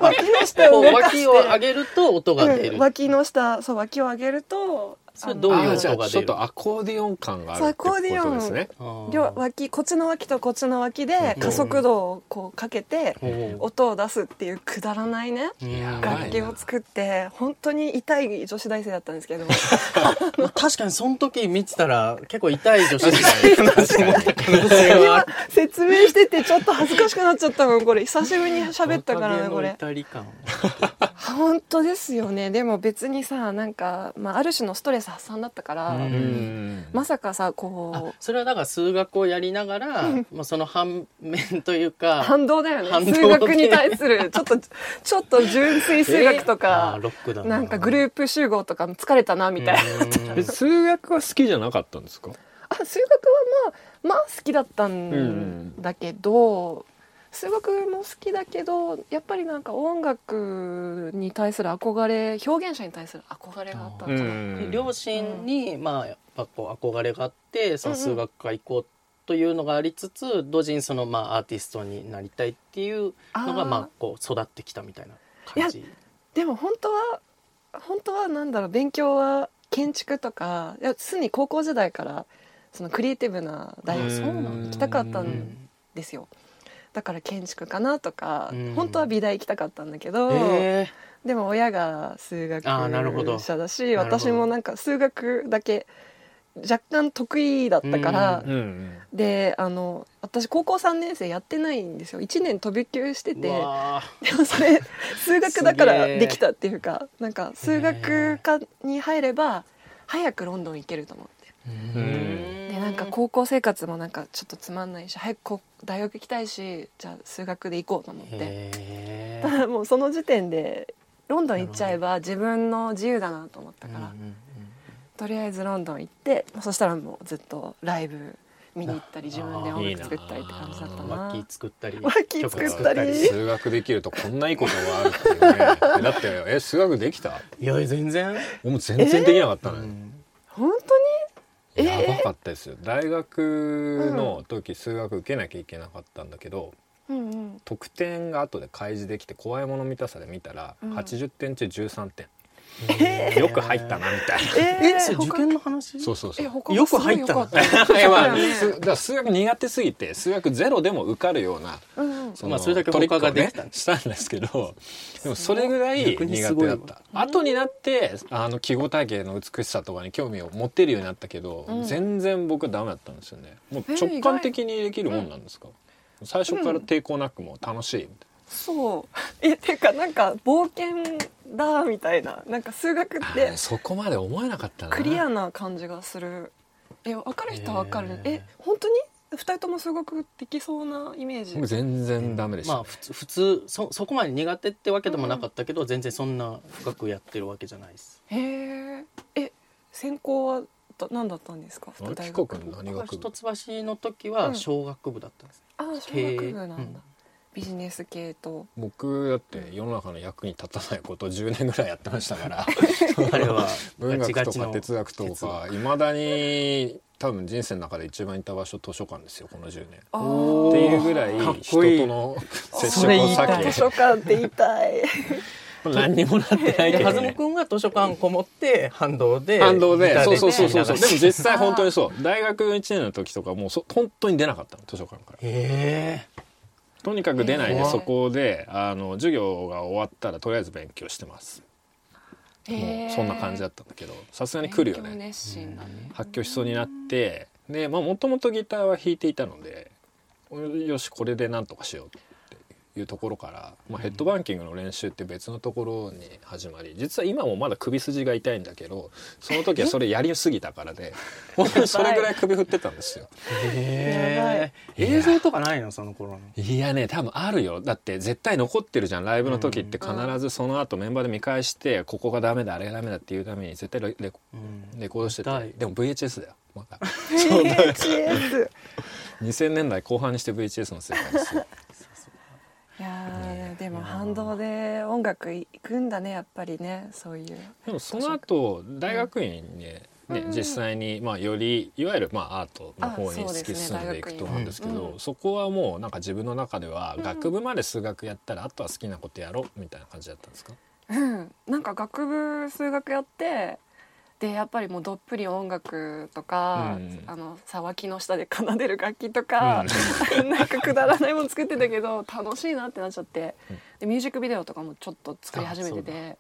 う 脇の下を動かして。脇を上げると音が出る、うん、脇の下そう脇を上げるとそれどういう音が出る？ちょっとアコーディオン感があるってことアコーディオン。ですね両脇こっちの脇とこっちの脇で加速度をこうかけて音を出すっていうくだらないね。楽器を作って本当に痛い女子大生だったんですけど。ま あ確かにその時見てたら結構痛い女子だったなと思った可能性は今説明しててちょっと恥ずかしくなっちゃったもんこれ。久しぶりに喋ったからねこれ。本当ですよね。でも別にさなんか、まあ、ある種のストレス発散だったから、うん。うんまさかさあこそれはだから数学をやりながら、まあ、その反面といううか反動だよね。数学に対するちょっとちょっと純粋数学とあかー、ロックだな。んかグループ集合とか疲れたなみたいな、え数学は好きじゃなかったんですか？あ数学はまあまあ好きだったんだけど、数学も好きだけどやっぱりなんか音楽に対する憧れ表現者に対する憧れがあったのかな、うん。両親に、まあやっぱこう憧れがあってその数学科行こうというのがありつつ、同時にそのまあアーティストになりたいっていうのがまあこう育ってきたみたいな感じ。でも本当は本当はなんだろう勉強は建築とかいや常に高校時代からそのクリエイティブな大学そうなんだ行きたかったうんんですよだから建築かなとかうん。本当は美大行きたかったんだけど、え。でも親が数学あーなるほど。者だし私もなんか数学だけ若干得意だったから、うんうんであの私高校3年生やってないんですよ。1年飛び級してー、てでもそれ数学だからできたっていうかなんか数学科に入れば早くロンドン行けると思ってーんでなんか高校生活もなんかちょっとつまんないし早く大学行きたいしじゃあ数学で行こうと思って。へただもうその時点でロンドン行っちゃえば自分の自由だなと思ったから、うんうんとりあえずロンドン行ってそしたらもうずっとライブ見に行ったり自分で音楽作ったりって感じだったな。うん楽器作ったり。楽器作ったり。曲数学できるとこんないいことがあるっていうね。だってえ数学できた？いや全然、俺も全然できなかったのよ、うん。本当に？えーやばかったですよ。大学の時数学受けなきゃいけなかったんだけど、うんうん。得点が後で開示できて怖いもの見たさで見たら、うん。80点中13点、えよく入ったなみたいな、ええそれ受験の話？そうそうそう。え他よく入ったな。まあだ数学苦手すぎて数学ゼロでも受かるようなうんうん。そのまあそれだけ他ができたねしたんですけどでもそれぐらい苦手だった。後になってあの記号体系の美しさとかに興味を持てるようになったけど、うん。全然僕ダメだったんですよね。もうえ直感的にできるもんなんですか、最初から抵抗なくもう楽しいみたいそう。えていうかなんか冒険だみたいな。なんか数学っな、てあそこまで思えなかったな。クリアな感じがする。え分かる人は分かる、へー。え本当に？二人とも数学できそうなイメージ？僕全然ダメでした、まあ普通普通そそこまで苦手ってわけでもなかったけど、全然そんな深くやってるわけじゃないです。へええ専攻はだ何だったんですか？あれ大帰国学の何学部？一橋の時うん。は小学部だったんです、あ小経営学部なんだ、うんビジネス系と。僕だって世の中の役に立たないことを10年ぐらいやってましたから。あれは 文学とか哲学と哲かいまだに多分人生の中で一番行った場所図書館ですよこの10年。っていうぐらい人との接そ触をれ言いたい。避図書館って言いたい。け 何にもなってないけど、ではずくんは図書館こもって反動で反動でそうそうそうそうそう。でもへ実際本当にそう。大学1年の時とかもうそ本当に出なかったの図書館から。えとにかく出ないでそこであの授業が終わったらとりあえず勉強してます。もうそんな感じだったんだけどさすがに来るよね。ね。発狂しそうになってでもともとギターは弾いていたのでよしこれでなんとかしよういうところから、まあ、ヘッドバンキングの練習って別のところに始まり実は今もまだ首筋が痛いんだけどその時はそれやりすぎたからで本当にそれぐらい首振ってたんですよ。え映像とかないの？その頃の。いやね多分あるよ。だって絶対残ってるじゃん。ライブの時って必ずその後メンバーで見返してここがダメだあれがダメだっていうために絶対レレコうん。レコードしてて。でも VHS だよ。まだ。VHS 2000 年代後半にして VHS の世界ですよいやーでも反動で音楽行くんだねやっぱりねそういう。でもその後大学院にね、ねうん。実際にまあよりいわゆるまあアートの方に突き進んでいくと思うんですけど大学院うん。そこはもうなんか自分の中では学部まで数学やったらあとは好きなことやろうみたいな感じだったんですか？うん。なんか学部数学やってでやっぱりもうどっぷり音楽とか、うん。あのさわきの下で奏でる楽器とか、なんかくだらないもの作ってたけど楽しいなってなっちゃって。うんでミュージックビデオとかもちょっと作り始めてて。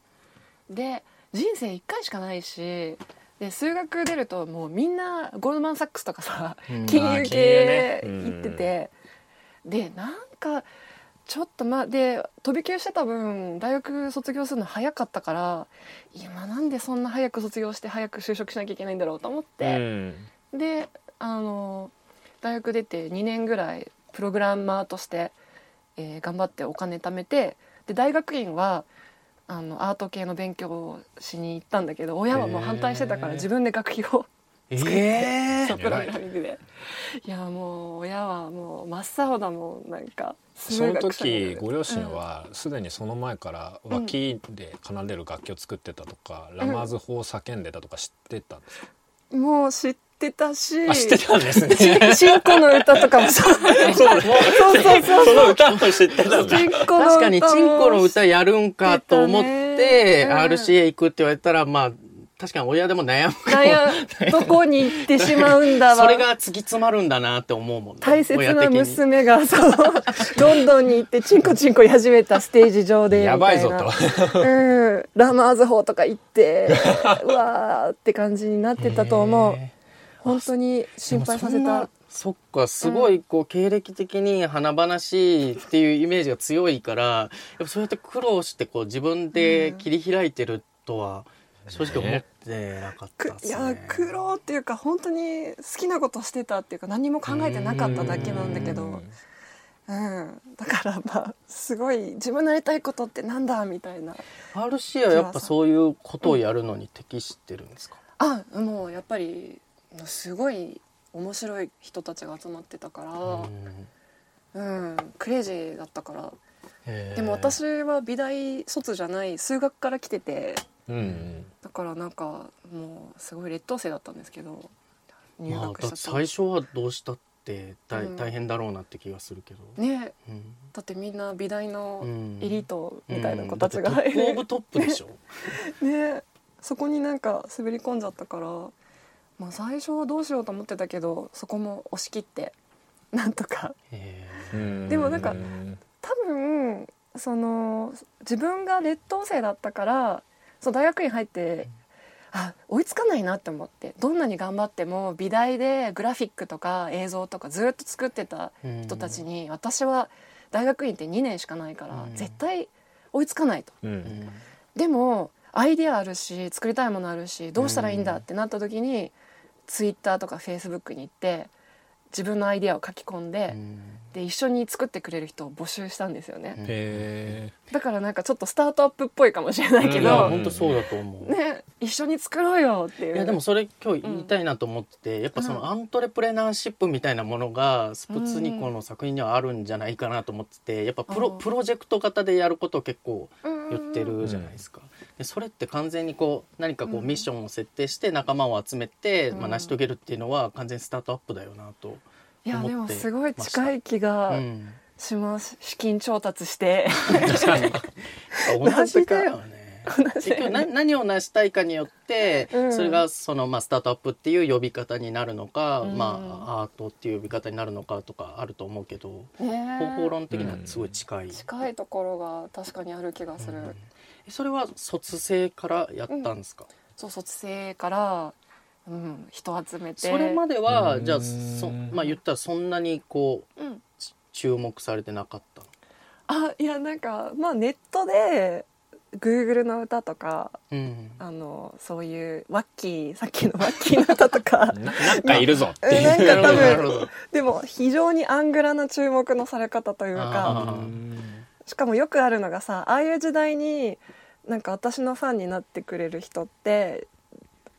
で人生1回しかないしで数学出るともうみんなゴールドマン・サックスとかさうん。金融系行ってて、でなんかちょっとまあで飛び級してた分大学卒業するの早かったから今なんでそんな早く卒業して早く就職しなきゃいけないんだろうと思っうて、ん。であの大学出て2年ぐらいプログラマーとして、えー頑張ってお金貯めてで大学院はあのアート系の勉強をしに行ったんだけど親はもう反対してたから自分で学費をえそうプログラミングで。いやもう親はもう真っ青だもんなんか。すその時ご両親はすでにその前から脇で奏でる楽器を作ってたとか、ラマーズ法を叫んでたとか知ってたんですか、もう知ってたし。あ知ってたんですね。チンコの歌とかもそう そうそう。そうその歌も知ってたんだ。確かにチンコの歌やるんかと思って RCA 行くって言われたらまあ確かに親でも悩む悩どこに行ってしまうんだわそれが突き詰まるんだなって思うもんね。大切な娘がそう。ロンドンに行ってチンコチンコ始めたステージ上でやばいぞと。うん、ラマーズ法とか行って うわーって感じになってたと思う。へ本当に心配させた。そっかすごいこう経歴的に華々しいっていうイメージが強いからやっぱそうやって苦労してこう自分で切り開いてるとは正直思ってなかったですね。くいや苦労っていうか本当に好きなことしてたっていうか何も考えてなかっただけなんだけど。うん、だからまあすごい自分のやりたいことってなんだみたいな。RC はやっぱそういうことをやるのに適してるんですか、あもうやっぱりすごい面白い人たちが集まってたから、うん。クレイジーだったから。でも私は美大卒じゃない数学から来ててうんうん。だからなんかもうすごい劣等生だったんですけど入まあ、学した最初はどうしたって大,、うん。大変だろうなって気がするけど、ね。うん。だってみんな美大のうんエリートみたいな子たちがうん。だってトップオブトップでしょ。ね。そこになんか滑り込んじゃったから、まあ、最初はどうしようと思ってたけどそこも押し切ってなんとか。でもなんか多分その自分が劣等生だったからそう大学院入ってあ追いつかないなって思ってどんなに頑張っても美大でグラフィックとか映像とかずっと作ってたー人たちに私は大学院って2年しかないからうん。絶対追いつかないと。ううんん。でもアイディアあるし作りたいものあるしどうしたらいいんだってなった時に、ツイッターとかフェイスブックに行って自分のアイディアを書き込んで,、うん。で一緒に作ってくれる人を募集したんですよね、うん。へだからなんかちょっとスタートアップっぽいかもしれないけど、うん。本当そうだと思う、ね一緒に作ろうよっていう。いやでもそれ今日言いたいなと思ってて、やっぱそのアントレプレナーシップみたいなものがスプツニコの作品にはあるんじゃないかなと思っててやっぱプロうん。プロジェクト型でやることを結構うん言ってるじゃないですか。でそれって完全にこう何かこううん。ミッションを設定して仲間を集めて、うん。まあ、成し遂げるっていうのは完全にスタートアップだよなといやでもすごい近い気うがん、します、資金調達して。同じだよね。結局な何を成したいかによって、うん。それがその、まあ、スタートアップっていう呼び方になるのか、うん。まあ、アートっていう呼び方になるのかとかあると思うけど、ね方法論的にはすごい近い。近いところが確かにある気がする、それは卒生からやったんですか、そう卒生から、うん、人集めて。それまではうん。じゃあそまあ言ったらそんなにこううん、注目されてなかったあいやなんかまあネットで Google の歌とかうんあのそういうワッキーさっきのワッキーの歌とか。ななんかいるぞってう。んなんか多分どでも非常にアングラな注目のされ方というあかーしかもよくあるのがさああいう時代になんか私のファンになってくれる人って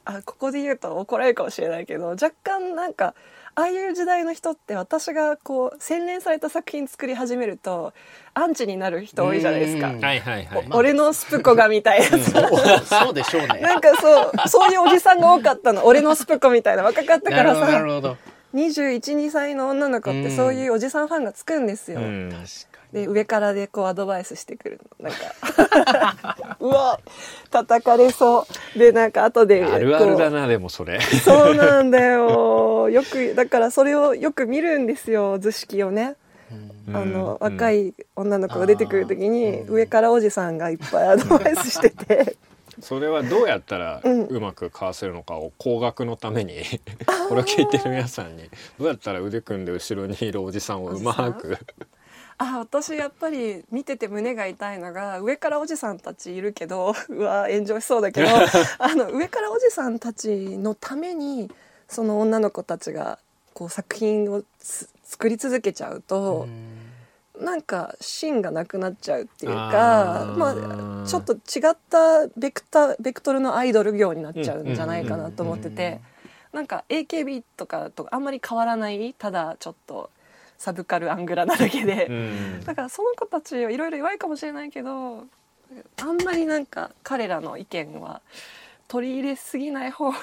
あここで言うと怒られるかもしれないけど若干なんかああいう時代の人って私がこう洗練された作品作り始めるとアンチになる人多いじゃないですか。うん。はいはいはい。お俺のスプコがみたいな。さそう。でしょうね。なんかそうそういうおじさんが多かったの。俺のスプコみたいな若かったからなるほどなさるほど。212歳の女の子ってそういうおじさんファンがつくんですよ。うん確かで上からでこうアドバイスしてくるの。なんか。うわ叩かれそう。でなんか後であるあるだなでもそれ。そうなんだよ。よくだからそれをよく見るんですよ図式をね。あの、うん。若い女の子が出てくる時にうん。上からおじさんがいっぱいアドバイスしてて。それはどうやったらうん。うまくかわせるのかを高額のためにこれを聞いてる皆さんに。どうやったら腕組んで後ろにいるおじさんをうまくあ私やっぱり見てて胸が痛いのが上からおじさんたちいるけど うわ炎上しそうだけど あの上からおじさんたちのためにその女の子たちがこう作品をつ作り続けちゃうと、なんか芯がなくなっちゃうっていうかまあ、ちょっと違ったベクタベクトルのアイドル業になっちゃうんじゃないかなと思っててなんか AKB とかとあんまり変わらないただちょっとサブカルアングラなだけで。うん。だからその子たちはいろいろ弱いかもしれないけどあんまりなんか彼らの意見は取り入れすぎない方が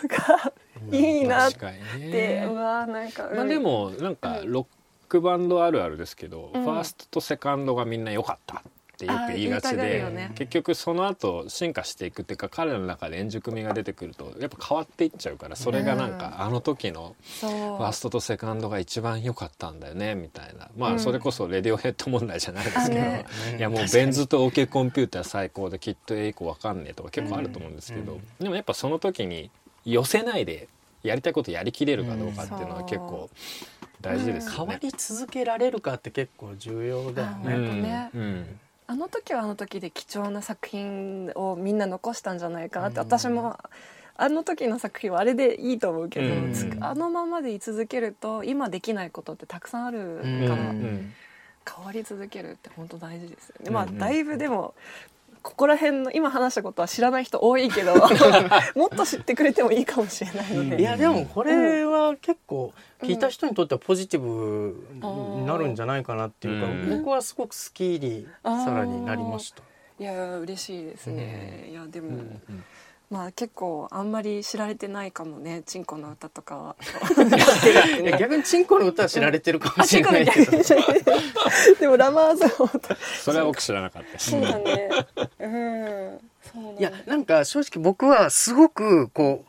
いいなって、ね。うわーなんか、うん。まあでもなんかうん。ロックバンドあるあるですけど、うん。ファーストとセカンドがみんな良かった。ってよく言いがちで、よね。結局その後進化していくっていうか彼らの中で円熟味が出てくるとやっぱ変わっていっちゃうからそれがなんか、あの時のファーストとセカンドが一番良かったんだよねみたいな。まうん。あそれこそレディオヘッド問題じゃないですけど、あね。いやもう Bends と OK Computer 最高で Kid A 以降わかんねえとか結構あると思うんですけど、うん。でもやっぱその時に寄せないでやりたいことやりきれるかどうかっていうのはうん結構大事ですよね。変わり続けられるかって結構重要だよあね。ねうん。うんあの時はあの時で貴重な作品をみんな残したんじゃないかなって、うん。私もあの時の作品はあれでいいと思うけど、あのままで居続けると今できないことってたくさんあるから、変わり続けるって本当大事ですよね。まあだいぶでもここら辺の今話したことは知らない人多いけど もっと知ってくれてもいいかもしれないので。いやでもこれは結構聞いた人にとってはポジティブになるんじゃないかなっていうか、うん僕はすごくスッキリさらになりました。いや嬉しいですね。いやでも、うんまあ結構あんまり知られてないかもね。チンコの歌とかは。いや逆にチンコの歌は知られてるかもあしれないけど。でもラマーズの歌。それは僕知らなかったそうだね。うん。いやなんか正直僕はすごくこ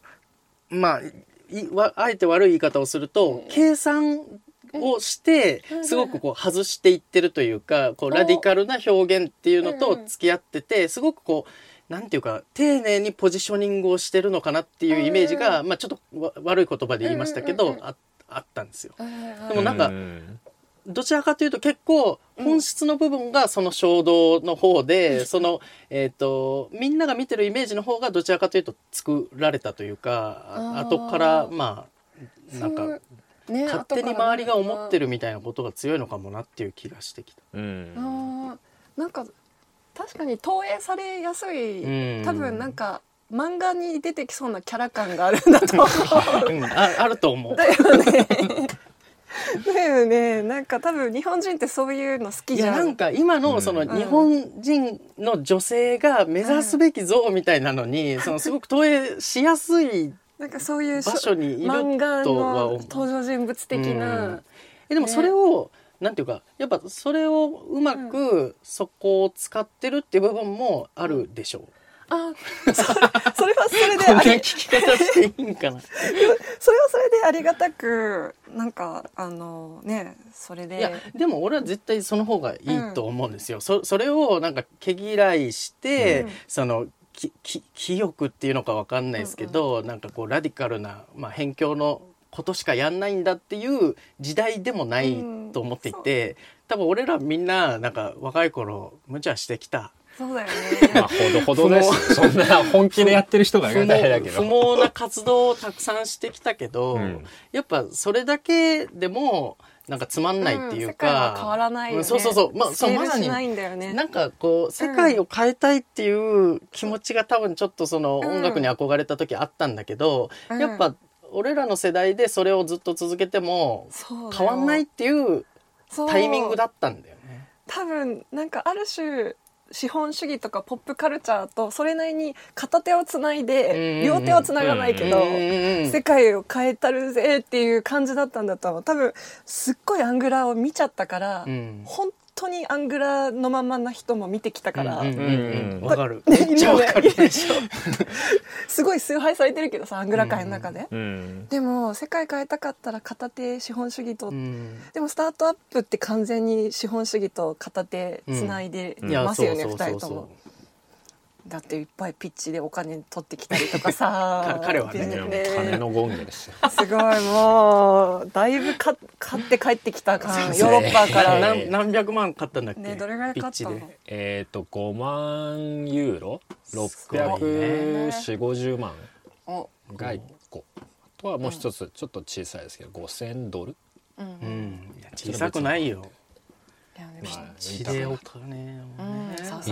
うまあいわあえて悪い言い方をすると、計算をしてうんすごくこう外していってるというかこうラディカルな表現っていうのと付き合っててすごくこうなんていうか丁寧にポジショニングをしてるのかなっていうイメージが、まあ、ちょっとわ悪い言葉で言いましたけど、うんうんうん。ああったんですよ。うんでもなんかうんどちらかというと結構本質の部分がその衝動の方で、その、えっ、と、みんなが見てるイメージの方がどちらかというと作られたというか、後から、まあ、なんか、ね勝手に周りが思ってるるみたいなことが強いのかもなっていう気がしてきた。うん。あー。なんか確かに投影されやすい、うん。多分なんか漫画に出てきそうなキャラ感があるんだと思う。うん、ああると思う。だよね。だよね。なんか多分日本人ってそういうの好きいじゃん。やなんか今のその日本人の女性が目指すべき像みたいなのに、そのすごく投影しやすいなんかそういう場所にいる漫画とはの思う。登場人物的うん。な、えでもそれを、なんていうかやっぱそれをうまくそこを使ってるっていう部分もあるでしょう。あそれ それはそれでこんな聞き方していいんかな。それはそれでありがたくなんかあのねそれでいやでも俺は絶対その方がいいと思うんですよ。そそれをなんか毛嫌いして、うんそのきき清欲っていうのかわかんないですけど、なんかこうラディカルな、まあ、辺境のことしかやんないんだっていう時代でもないと思っていて、多分俺らみんななんか若い頃無茶してきた。そうだよまあねほどほどですよ。そんな本気でやってる人が不大変だけ毛不ど毛な活動をたくさんしてきたけど、うん。やっぱそれだけでもなんかつまんないっていうん世界かは、変わらないよね、うんそうそうそう。まあそうまさにないんだよね。なんかこう世界を変えたいっていう気持ちが多分ちょっとそのうん。音楽に憧れた時あったんだけど、うん。やっぱ俺らの世代でそれをずっと続けても変わんないっていうタイミングだったんだよね。多分なんかある種資本主義とかポップカルチャーとそれなりに片手をつないで両手はつながないけど世界を変えたるぜっていう感じだったんだと思う。多分すっごいアングラを見ちゃったから、うん。本当にアングラのままな人も見てきたから、うんうんうんうん。わかる。ね めっちゃわかる。いるよねいる。でしょすごい崇拝されてるけどさアングラ界の中で、うんでも世界変えたかったら片手資本主義と、うん。でもスタートアップって完全に資本主義と片手つないでますよね、二人ともだっていっぱいピッチでお金取ってきたりとかさ。彼はねいやもう金の権下ですよ。すごいもうだいぶか買って帰ってきた感。ヨーロッパから。ね 何何百万買ったんだっけ、ねどれぐらい買ったの？ピッチで。えっと5万ユーロ？ごいね。640万おが1個。あとはもう一つちょっと小さいですけど5000ドル？うん。ううん小さくないよ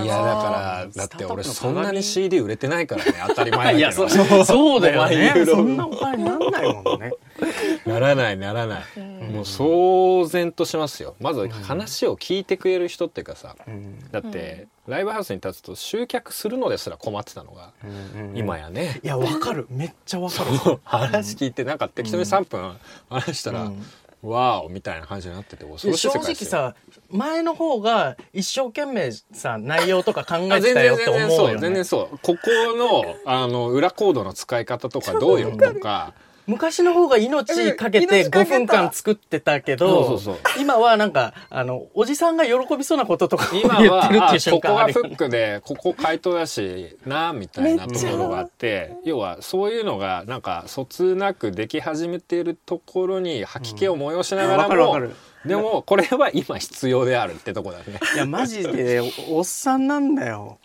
い。やだからだって俺そんなに CD 売れてないからね当たり前だけど。いやそそうだよ5万ユねそんなお金なんないもんね。ならないならない、もう騒然としますよ。まず話を聞いてくれる人っていうかさ、うん。だって、ライブハウスに立つと集客するのですら困ってたのが、うんうん今やね。いやわかる。めっちゃわかる。話聞いてなんか適当に3分話したら、うんわーおみたいな感じになってて恐ろしい正直さ前の方が一生懸命さ内容とか考あえてたよって思うよ、ね、全然そう。ここのあの裏コードの使い方とかどうよとか昔の方が命かけうんて5命かけた。分間作ってたけど今はなんかあのおじさんが喜びそうなこととかを今言っはてるっていうあここ瞬間あるがフックでここ回答だしなみたいなところがあって要はそういうのがなんかそつなくでき始めているところに吐き気を催しながわらもかるわかる。でもこれは今必要であるってとこだね。いやマジでおおっさんなんだよ。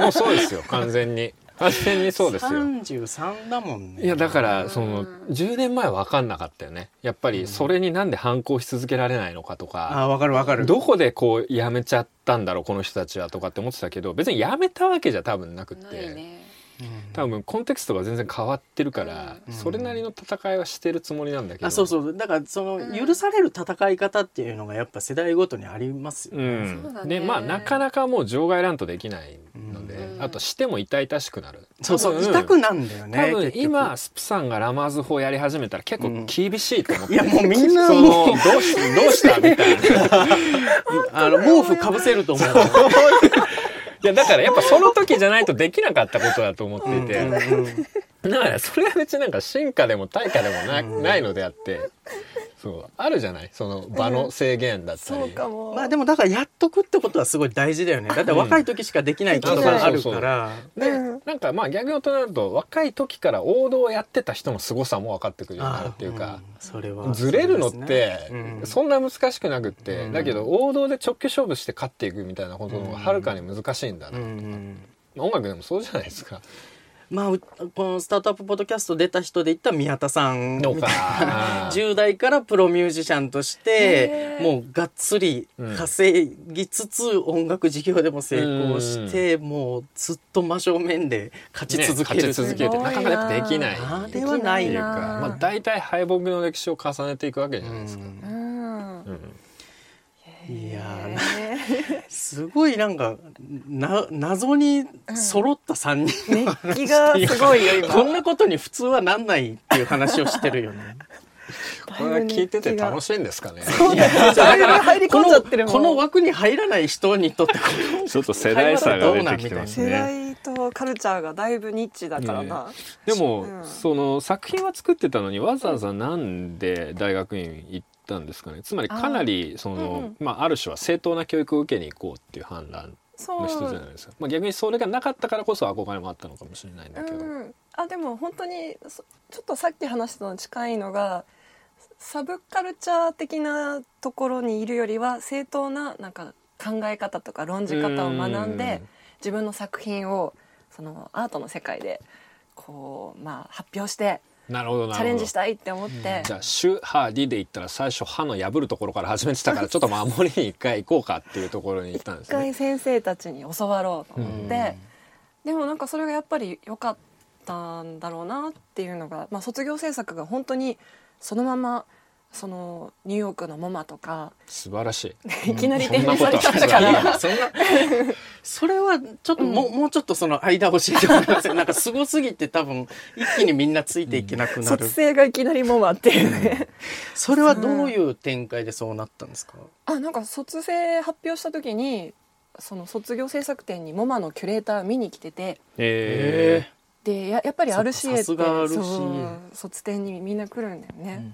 もうそうですよ完全に完全にそうですよ。33だもんね。いやだからその10年前は分かんなかったよね。やっぱりそれになんで反抗し続けられないのかとか、あわかるわかる。どこでこうやめちゃったんだろうこの人たちはとかって思ってたけど別にやめたわけじゃ多分なくって。ないね多分コンテクストが全然変わってるから、うん。それなりの戦いはしてるつもりなんだけど。あそうそうだからその許される戦い方っていうのがやっぱ世代ごとにありますよ、うん。そうだね。でまあなかなかもう場外乱闘できないので、うん。あとしても痛々しくなる。そうそう痛くなんだよね多分今スプさんがラマーズ法やり始めたら結構厳しいと思って、いやもうみんなそのもうどうしどうしたみたいな。あの毛布かぶせると思ういやだからやっぱその時じゃないとできなかったことだと思っていて、だからそれは別になんか進化でも対価でもな,、ないのであってそう。あるじゃない？その場の制限だったり、そうかも。まあでもだからやっとくってことはすごい大事だよね。だって若い時しかできないことがあるから。で、うん。なんかまあ逆に大人になると若い時から王道をやってた人の凄さも分かってくるようになるっていうか、うん。それは。ずれるのってうん。そんな難しくなくって、うん。だけど王道で直球勝負して勝っていくみたいなことの方がはるかに難しいんだな、うんうん。音楽でもそうじゃないですか。まあうこのスタートアップポッドキャスト出た人で言ったら宮田さん。みたいな10代からプロミュージシャンとしてもうがっつり稼ぎつつ音楽事業でも成功してもうずっと真正面で勝ち続ける。ね勝ち続けるってなかなかできない。あれはないっていうか、なまあ、大体敗北の歴史を重ねていくわけじゃうないですか。んうん。うんいやすごいなんかな謎に揃った3人、熱気がすごいよ今。こんなことに普通はなんないっていう話をしてるよね。これは聞いてて楽しいんですかね。いやだ。入り込んじゃってるもんこのこの枠に入らない人にとってこちょっと世代差が出てきてます世ね。代とカルチャーがだいぶニッチだからな、でも、うん。その作品は作ってたのにわざわざなんで大学院行ったんですかね。つまりかなりその、うんうん。まあ、ある種は正当な教育を受けに行こうっていう判断の人じゃないですか、まあ、逆にそれがなかったからこそ憧れもあったのかもしれないんだけど、うん、あでも本当にそちょっとさっき話したのに近いのがサブカルチャー的なところにいるよりは正当ななんか考え方とか論じ方を学んでうん。自分の作品をそのアートの世界でこう、まあ、発表してなるほどなるほど。チャレンジしたいって思って。じゃあ「シュハディ」で言ったら最初歯の破るところから始めてたからちょっと守りに一回行こうかっていうところに行ったんで一すね。回。先生たちに教わろうと思って、でもなん。かそれがやっぱり良かったんだろうなっていうのが、まあ、卒業制作が本当にそのままそのニューヨークのモマとか。素晴らしい。いきなりそんな。提案ことされちゃったからそんな。それはちょっとも,、うもうちょっとその間教えてもらいますよ。なんかすごすぎて多分一気にみんなついていけなくなる、卒生がいきなりモマって。いうねそれはどういう展開でそうなったんですか、あなんか卒生発表した時にその卒業制作展にモマのキュレーター見に来てて。えでややっぱり RCA ってさすが RCA そう卒展にみんな来るんだよね、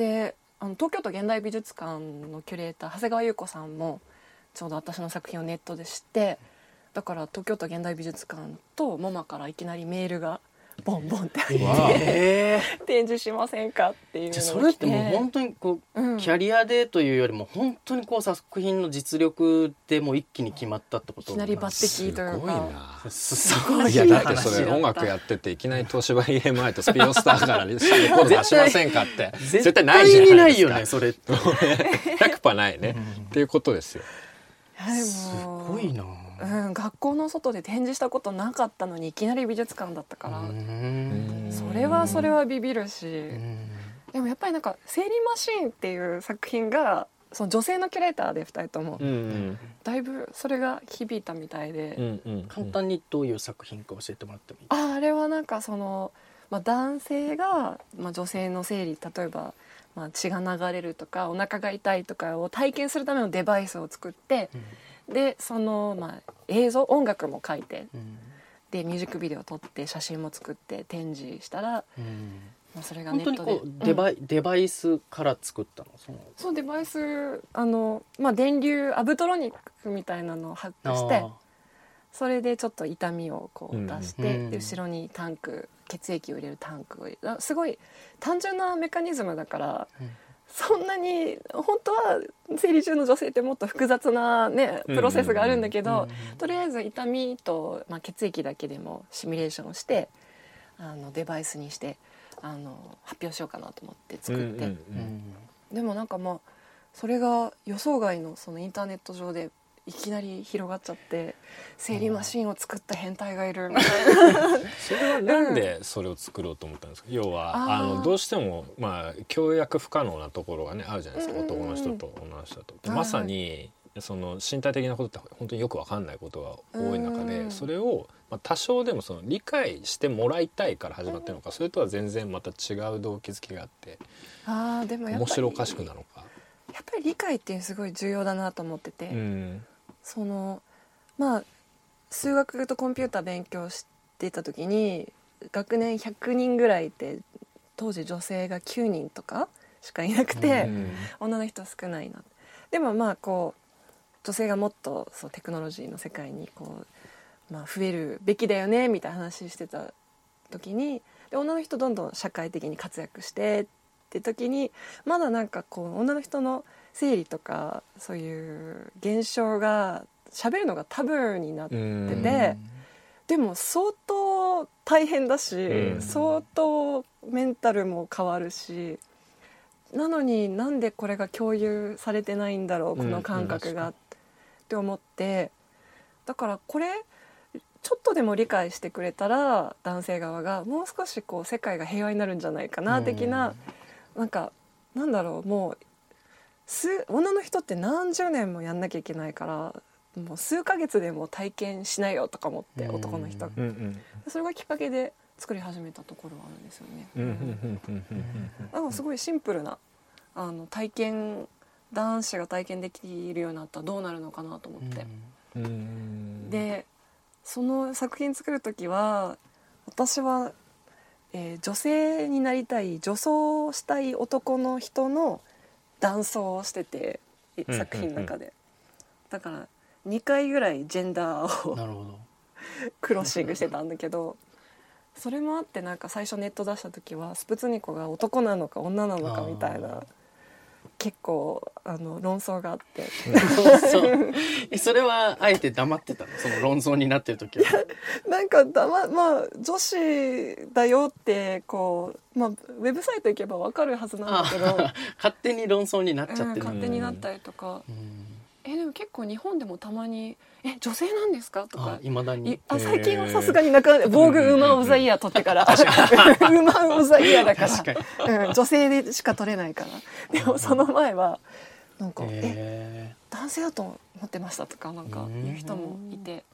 であの東京都現代美術館のキュレーター長谷川優子さんもちょうど私の作品をネットで知ってだから東京都現代美術館とモマからいきなりメールがボンボンって入って展示しませんかっていうのじゃあがそれってもう本当にこう、うん。キャリアでというよりも本当にこう作品の実力でもう一気に決まったってこといきなり抜擢というすごいかなすすごいいやだってそ話れ音楽やってていきなり東芝 EMI とスピードスターからレコード出しませんかって。絶対ないじゃになですか。ないいよねそれって。100%ないね。っていうことですよ。すごいなうん、学校の外で展示したことなかったのにいきなり美術館だったから、うん。それはそれはビビるし、うん。でもやっぱりなんか「生理マシーン」っていう作品がその女性のキュレーターで2人とも、うんうん。だいぶそれが響いたみたいで、うんうん簡単にどういう作品か教えてもらってもいい？ああれはなんかその、まあ、男性が、まあ、女性の生理例えば、まあ、血が流れるとかお腹が痛いとかを体験するためのデバイスを作ってでその、まあ、映像音楽も書いてうん。でミュージックビデオを撮って写真も作って展示したら、うん。まあ、それがネットで本当にこうデバイ,、デバイスから作ったの？その。そうデバイスあの、まあ、電流アブトロニックみたいなのをハックしてあそれでちょっと痛みをこうん。う出して、うん。で後ろにタンク血液を入れるタンクをすごい単純なメカニズムだから、うんそんなに本当は生理中の女性ってもっと複雑な、ね、プロセスがあるんだけど、うんとりあえず痛みと、まあ、血液だけでもシミュレーションをしてあのデバイスにしてあの発表しようかなと思って作って。でもなんかまあそれが予想外のそのインターネット上でいきなり広がっちゃって生理マシンを作った変態がいるみたいな。それはなんでそれを作ろうと思ったんですか？要はあのどうしてもまあ協約不可能なところがねあるじゃないですかうんうんうん。男の人と女の人と。まさにその身体的なことって本当によくわかんないことが多い中でうん。それをまあ多少でもその理解してもらいたいから始まってるのかそれとは全然また違う動機づけがあって面白おかしくなのか？やっぱり理解っていうすごい重要だなと思ってて、うんそのまあ数学とコンピューター勉強してた時に学年100人ぐらいって当時女性が9人とかしかいなくて、うん。女の人少ないな。でもまあこう女性がもっとそうテクノロジーの世界にこう、まあ、増えるべきだよねみたいな話してた時にで女の人どんどん社会的に活躍してって時にまだなんかこう女の人の生理とかそういう現象が喋るのがタブーになってうん。て、でも相当大変だし、うん。相当メンタルも変わるしなのになんでこれが共有されてないんだろうこの感覚が、うんって思ってだからこれちょっとでも理解してくれたら男性側がもう少しこう世界が平和になるんじゃないかな的な、なんかなんだろうもう数女の人って何十年もやんなきゃいけないからもう数ヶ月でも体験しないよとか思ってうん。男の人が。うんうんそれがきっかけで作り始めたところはあるんですよね。うんうんからすごいシンプルなあの体験男子が体験できるようになったらどうなるのかなと思って、うんうん。でその作品作る時は私は、えー女性になりたい女装したい男の人の男装をしてて作品の中で、だから2回ぐらいジェンダーをなるほど。クロッシングしてたんだけどそれもあってなんか最初ネット出した時はスプツニコが男なのか女なのかみたいな結構あの論争があって。そそれはあえて黙ってたの？その論争になってる時は。なんかだままあ女子だよってこう、まあ、ウェブサイト行けばわかるはずなんだけど、あ勝手に論争になっちゃってうん、る、勝手になったりとか。うんえでも結構日本でもたまに「え女性なんですか?」とか。あいまだいにあ最近はさすがになかなか「防具ウーマン・オブ・ザ・イヤー」取ってから「ウーマン・オブ・ザ・イヤー」だからうん、女性でしか取れないからでもその前はなんか「えへ男性だと思ってました」とかなんか言う人もいて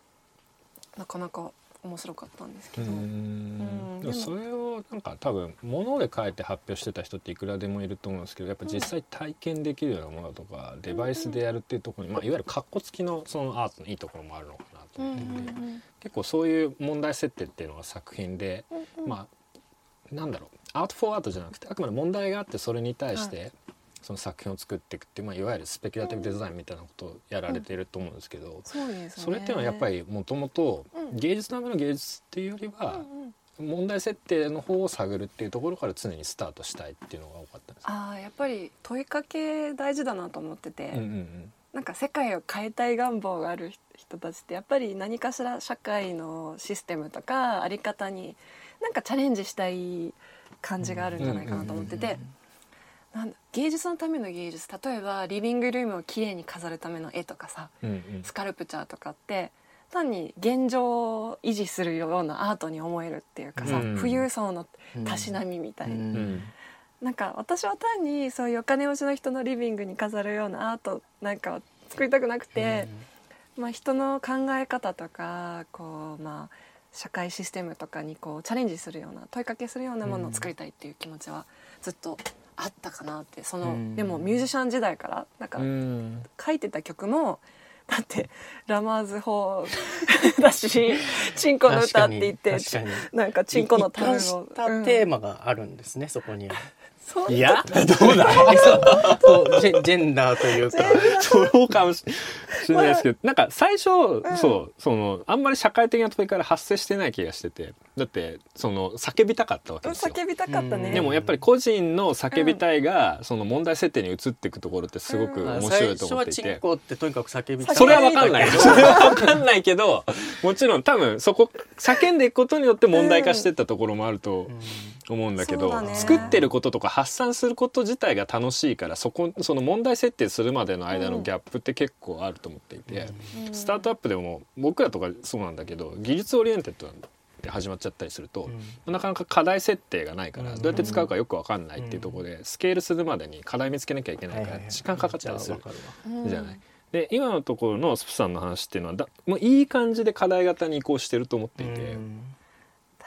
なかなか面白かったんですけど。うん。それをなんか多分物で書いて発表してた人っていくらでもいると思うんですけどやっぱ実際体験できるようなものだとか、デバイスでやるっていうところに、まあ、いわゆるカッコ付きのそのアートのいいところもあるのかなとうん思っていて、うん結構そういう問題設定っていうのが作品で、うんまあなんだろう。アート・フォー・アートじゃなくてあくまで問題があってそれに対して、その作品を作っていくっていう、まあ、いわゆるスペキュラティブデザインみたいなことをやられていると思うんですけど、そうですね。それっていうのはやっぱりもともとうん。芸術のための芸術っていうよりはうん。うん問題設定の方を探るっていうところから常にスタートしたいっていうのが多かったんですか、ああやっぱり問いかけ大事だなと思ってて、うんうんなんか世界を変えたい願望がある人たちってやっぱり何かしら社会のシステムとかあり方になんかチャレンジしたい感じがあるんじゃないかなと思っててなんだ芸術のための芸術。例えばリビングルームをきれいに飾るための絵とかさうんうん。スカルプチャーとかって単に現状を維持するようなアートに思えるっていうかさ、うん。富裕層のたしなみみたいな、うん。うん。なんか私は単にそういうお金持ちの人のリビングに飾るようなアートなんかを作りたくなくて、まあ、人の考え方とかこう、まあ、社会システムとかにこうチャレンジするような問いかけするようなものを作りたいっていう気持ちはずっとあったかなってその、うん。でもミュージシャン時代からだからうん。書いてた曲も だってラマーズ法 だし「チンコの歌」って言ってなんかチンコのタブ一をテーマがあるんですね、そこには。いやどうだ そうジェジェンダーというか。そうかもしれないですけど、なんか最初、そうそのあんまり社会的な問いから発生してない気がしてて。だってその叫びたかったわけですよ。叫びたかったね。でもやっぱり個人の叫びたいが、その問題設定に移っていくところってすごく面白最いと初はチン思っていて。コってとにかく叫びたい。それは分かんない。それは分かんないけど、もちろん多分そこ、叫んでいくことによって問題化してったところもあると思うんだけど、ね。作ってることとか発散すること自体が楽しいから、そこ、その問題設定するまでの間のギャップって結構あると思っていて、うん。スタートアップでも僕らとかそうなんだけど、技術 oriented で始まっちゃったりすると、なかなか課題設定がないから、うん。どうやって使うかよく分かんないっていうところで、スケールするまでに課題見つけなきゃいけないから、時間かかっちゃうするじゃない。で今のところのスプさんの話っていうのはだもういい感じで課題型に移行してると思っていて、うん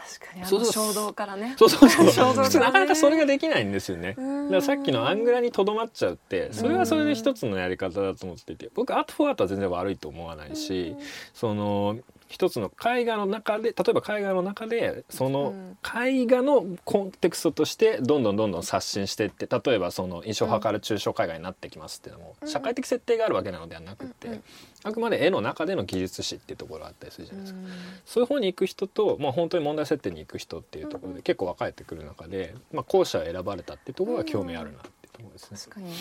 確かにあの衝動からね。そうそうそう。普通なかなかそれができないんですよね。うん。だからさっきのアングラにとどまっちゃうってそれはそれで一つのやり方だと思っていて僕アートフォーアートは全然悪いと思わないしその一つの絵画の中で例えば絵画の中でその絵画のコンテクストとしてどんどんどんどん刷新していって例えばその印象派から抽象絵画になってきますっていうのも社会的設定があるわけなのではなくってあくまで絵の中での技術史っていうところがあったりするじゃないですか。うんそういう方に行く人と、まあ、本当に問題設定に行く人っていうところで結構分かれてくる中で、まあ、後者を選ばれたっていうところが興味あるなっていうところですね。確かに。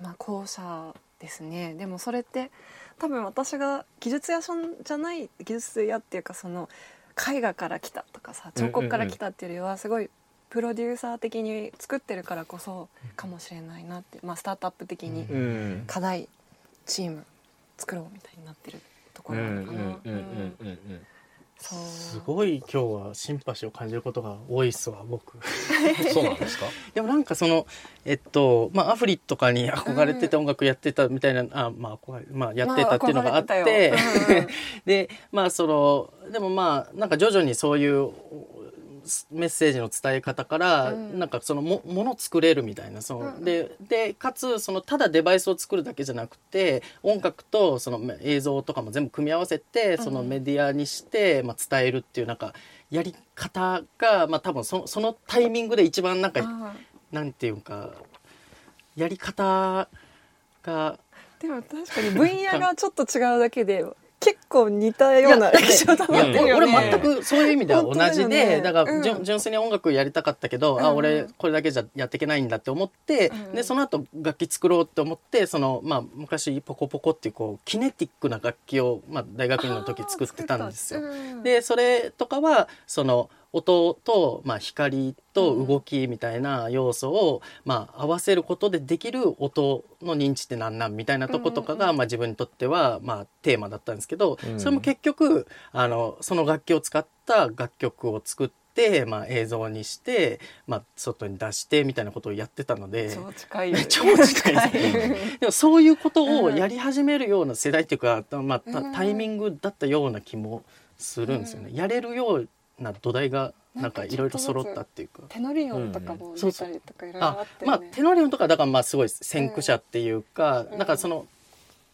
まあ後者ですね。でもそれって多分私が技術屋さんじゃない技術屋っていうかその絵画から来たとかさ彫刻から来たっていうよりはすごいプロデューサー的に作ってるからこそかもしれないなって、まあ、スタートアップ的にうん。課題チーム作ろうみたいになってるとこうんうんろなのかな。すごい今日はシンパシーを感じることが多いっすわ僕。そうなんですか？でもなんかそのえっとまあアフリとかに憧れてて音楽やってたみたいな、あまあ憧れまあやってたっていうのがあって、まあて でまあそのでもまあなんか徐々にそういうメッセージの伝え方から、うん。なんかそのももの作れるみたいなその、うんででかつそのただデバイスを作るだけじゃなくて音楽とその映像とかも全部組み合わせてそのメディアにして、まあ、伝えるっていうなんかやり方が、まあ、多分そのそのタイミングで一番なんかあなんていうかやり方がーでも確かに分野がちょっと違うだけで結構似たようなや印象だいやなってるよ俺ね全くそういう意味では同じで、ねだから、うん。純純粋に音楽やりたかったけど、うん。あ俺これだけじゃやっていけないんだって思って、うん。でその後楽器作ろうって思ってその、まあ、昔ポコポコっていうこうキネティックな楽器を、まあ、大学院の時作ってたんですよ。うん。でそれとかはその音と、まあ、光と動きみたいな要素を、まあ、合わせることでできる音の認知ってなんなんみたいなとことかが、まあ、自分にとっては、まあ、テーマだったんですけど、うん。それも結局あのその楽器を使った楽曲を作って、まあ、映像にして、まあ、外に出してみたいなことをやってたので。超近い。よ 超近いでもそういうことをやり始めるような世代っていうか、まあ、タイミングだったような気もするんですよね。やれるような土台がなんかいろいろ揃ったっていうか。テノリオンとかも出たりとかいろいろああって、ね。まあテノリオンとかだからまあすごい先駆者っていうか、うん。なんかその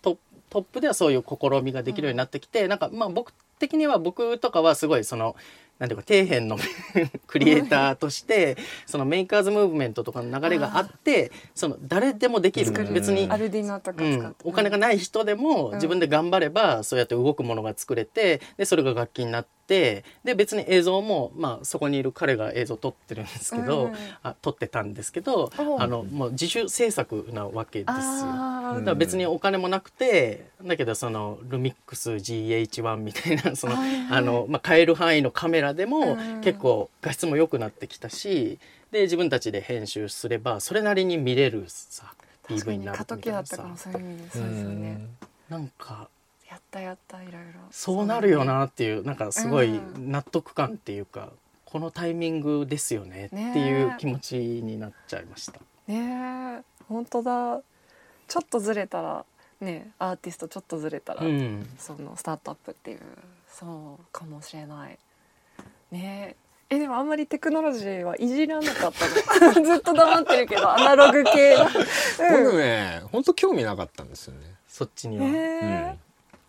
トトップではそういう試みができるようになってきて、なんかまあ僕的には僕とかはすごいそのなんていうか底辺の クリエイターとしてそのメーカーズムーブメントとかの流れがあってその誰でもできる別にお金がない人でもうん。自分で頑張ればそうやって動くものが作れてでそれが楽器になってで別に映像も、まあ、そこにいる彼が映像撮ってるんですけど、うんあ撮ってたんですけどあのもう自主制作なわけですよ。あー。だから別にお金もなくてだけどそのルミックス GH1 みたいな そのはいはい。あの、まあ、買える範囲のカメラでもうん。結構画質も良くなってきたしで自分たちで編集すればそれなりに見れるさ PV にになる過渡期だったみたいなさかもそういう意味で。そうですよね。なんかやったやったいろいろ。そうなるよなっていうなんかすごいうん。納得感っていうかこのタイミングですよねっていう気持ちになっちゃいました。ねえ。本当だ。ちょっとずれたらねアーティストちょっとずれたら、うん。そのスタートアップっていうそうかもしれない。ねえ。えでもあんまりテクノロジーはいじらなかったの？ずっと黙ってるけどアナログ系だ、僕ね本当興味なかったんですよね。そっちにうん、は、へえ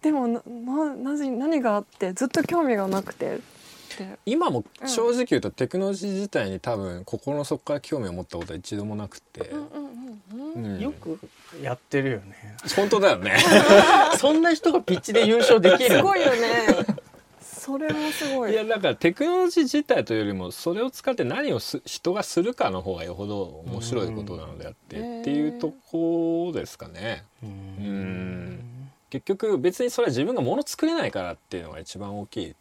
でもなななぜ何があってずっと興味がなくて今も正直言うとテクノロジー自体に多分心の底から興味を持ったことは一度もなくて、うんうんうんうん。うん。よくやってるよね。本当だよね。そんな人がピッチで優勝できるすごいよね。それもすごい。いやだからテクノロジー自体というよりもそれを使って何をす人がするかの方がよほど面白いことなのであって、うんっていうとこですかね。ううんん結局別にそれは自分が物作れないからっていうのが一番大きい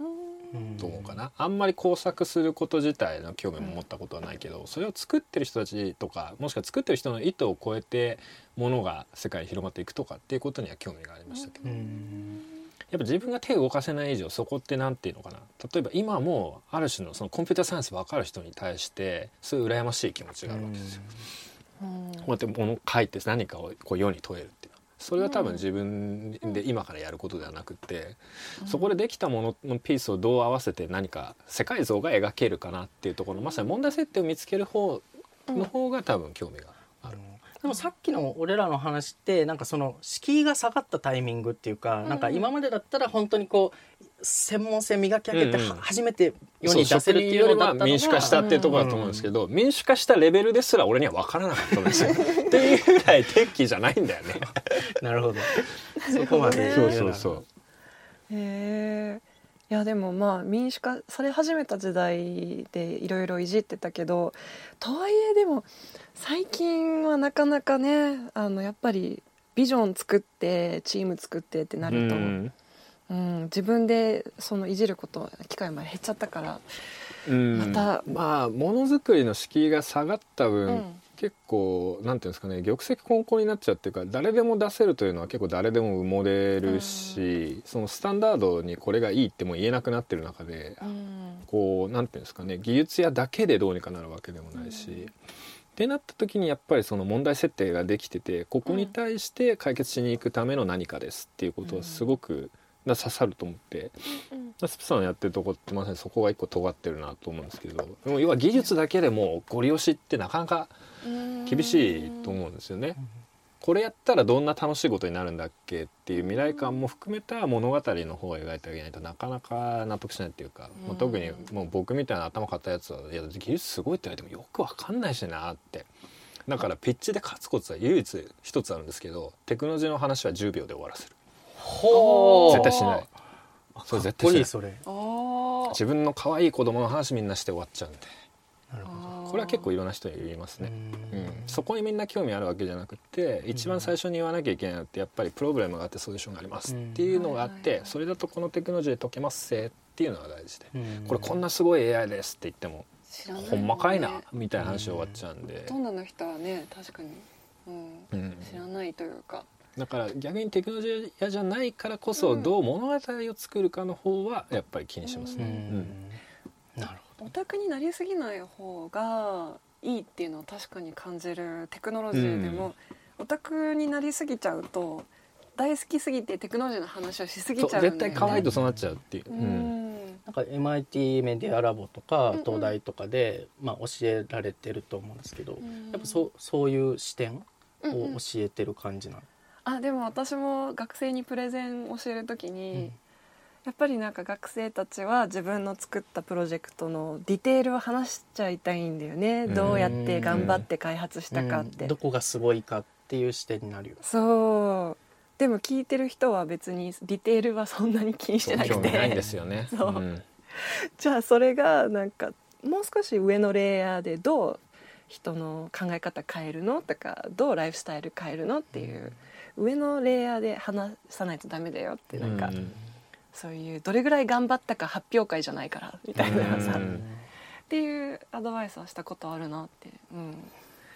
うん。と思うかな、あんまり工作すること自体の興味も持ったことはないけど、それを作ってる人たちとかもしくは作ってる人の意図を超えてものが世界に広まっていくとかっていうことには興味がありましたけど、うん。やっぱ自分が手を動かせない以上そこって何ていうのかな。例えば今もある種のそのコンピューターサイエンス分かる人に対してそういう羨ましい気持ちがあるわけですよ。うん。こうやって物を書いて何かをこう世に問えるっていうそれは多分自分で今からやることではなくて、そこでできたもののピースをどう合わせて何か世界像が描けるかなっていうところまさに問題設定を見つける方の方が多分興味がある。でもさっきの俺らの話ってなんかその敷居が下がったタイミングっていうか、なんか今までだったら本当にこう専門性磨き上げてうんうん。は初めて世に出せるっていうのだったのが民主化したっていうところだと思うんですけど、民主化したレベルですら俺には分からなかったんですよ。っていうぐらいテッじゃないんだよね。なるほど。そこまでそうそうそう。へえいやでもまあ民主化され始めた時代でいろいろいじってたけどとはいえでも最近はなかなかねあのやっぱりビジョン作ってチーム作ってってなると、うんうん自分でそのいじること機会も減っちゃったから、うん。またまあものづくりの敷居が下がった分、うん。結構なんていうんですかね玉石混交になっちゃうっていうか誰でも出せるというのは結構誰でも埋もれるし、そのスタンダードにこれがいいっても言えなくなってる中で、うん。こうなんていうんですかね技術屋だけでどうにかなるわけでもないし。ってなった時にやっぱりその問題設定ができててここに対して解決しに行くための何かですっていうことはすごくな刺さると思って、うんスプさんのやってるとこってまさにそこが一個尖ってるなと思うんですけど。でも要は技術だけでもご利用しってなかなか厳しいと思うんですよね。これやったらどんな楽しいことになるんだっけっていう未来感も含めた物語の方を描いてあげないとなかなか納得しないっていうか、うんまあ、特にもう僕みたいな頭固いやつはいや技術すごいって言われてもよくわかんないしなって。だからピッチで勝つコツは唯一一つあるんですけどテクノロジーの話は10秒で終わらせる絶対しない。それ絶対しない。自分の可愛い子供の話みんなして終わっちゃうんで。なるほど。これは結構いろんな人に言いますね、ううん。ん、そこにみんな興味あるわけじゃなくて一番最初に言わなきゃいけないのってやっぱりプロブレムがあってソリューションがありますってい。うのがあっうんてそれだとこのテクノロジーで解けますせっていうのが大事でうん。これこんなすごい AI ですって言っても知らないほんまかいなねみたいな話で終わっちゃうんで。ほとんどの人はね確かに、うん、うん。知らないというかだから逆にテクノロジー屋じゃないからこそどう物語を作るかの方はやっぱり気にしますうね。ん。なるほオタクになりすぎない方がいいっていうのは確かに感じるテクノロジーでも、オタクになりすぎちゃうと大好きすぎてテクノロジーの話をしすぎちゃうんだよね絶対可愛いとそうなっちゃうっていう。ううん。んなんか MIT メディアラボとかうんうん。東大とかで、まあ、教えられてると思うんですけど、ん。やっぱそうそういう視点うんうん。を教えてる感じなの、あでも私も学生にプレゼン教えるときに、やっぱりなんか学生たちは自分の作ったプロジェクトのディテールを話しちゃいたいんだよね。うん。どうやって頑張って開発したかって、うん。どこがすごいかっていう視点になるよ。そう。でも聞いてる人は別にディテールはそんなに気にしてなく興味ないんてですよね。そう。ん。じゃあそれがなんかもう少し上のレイヤーでどう人の考え方変えるのとかどうライフスタイル変えるのっていう上のレイヤーで話さないとダメだよってなんか、うん。そういうどれぐらい頑張ったか発表会じゃないからみたいなさ、うんっていうアドバイスはしたことあるなって、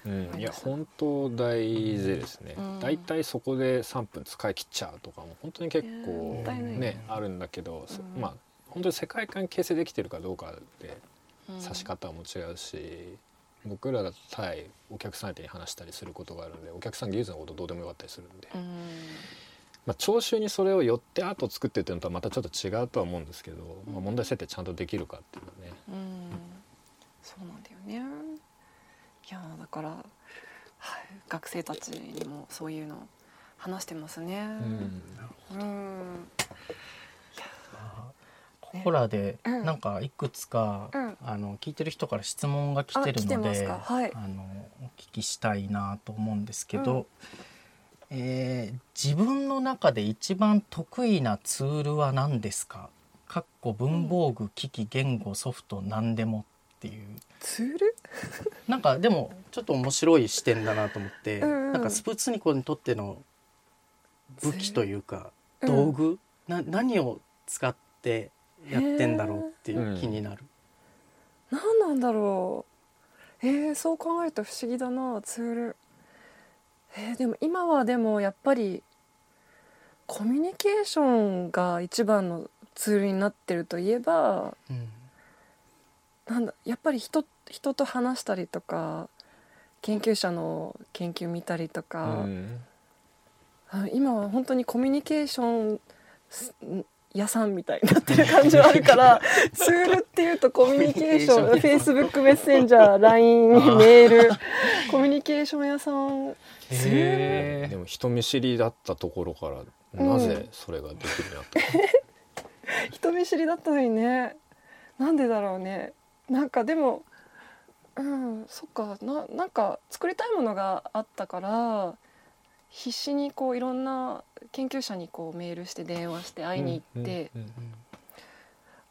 うん、うん、いや本当大事ですね、うん。だいたいそこで3分使い切っちゃうとかも本当に結構ねあるんだけど、そうん。まあ本当に世界観形成できてるかどうかでうん。指し方も違うし、僕らだと対お客さん相手に話したりすることがあるのでお客さん技術のことどうでもよかったりするんで、うん。まあ、聴衆にそれを寄って後作ってっていうのとはまたちょっと違うとは思うんですけど、まあ、問題設定ちゃんとできるかっていうのはね。うん。そうなんだよね。いやだから、はい、学生たちにもそういうの話してますね。うん、ここらでうん。なんかいくつか、うん。あの聞いてる人から質問が来てるのでか？はい。あのお聞きしたいなと思うんですけど、えー自分の中で一番得意なツールは何ですか？かっこ文房具機器言語ソフト何でもっていう。ツール？なんかでもちょっと面白い視点だなと思って、うんうん。なんかスプーツニコにとっての武器というかうん道具、な何を使ってやってんだろうっていう気になる。何なんだろう。えー、そう考えると不思議だなツール。えー、でも今はでもやっぱりコミュニケーションが一番のツールになってるといえばうん。なんだやっぱり人人と話したりとか研究者の研究見たりとか、うん。あ今は本当にコミュニケーションす屋さんみたいになってる感じはあるから ツールっていうとコミュニケーションコミュニケーション。屋さん Facebook メッセンジャー。LINE メールコミュニケーション屋さん。ツー。ルでも人見知りだったところからなぜそれができるようになったの？人見知りだったのにね。なんでだろうね。なんかでもうんそっか。ななんか作りたいものがあったから必死にこういろんな研究者にこうメールして電話して会いに行って、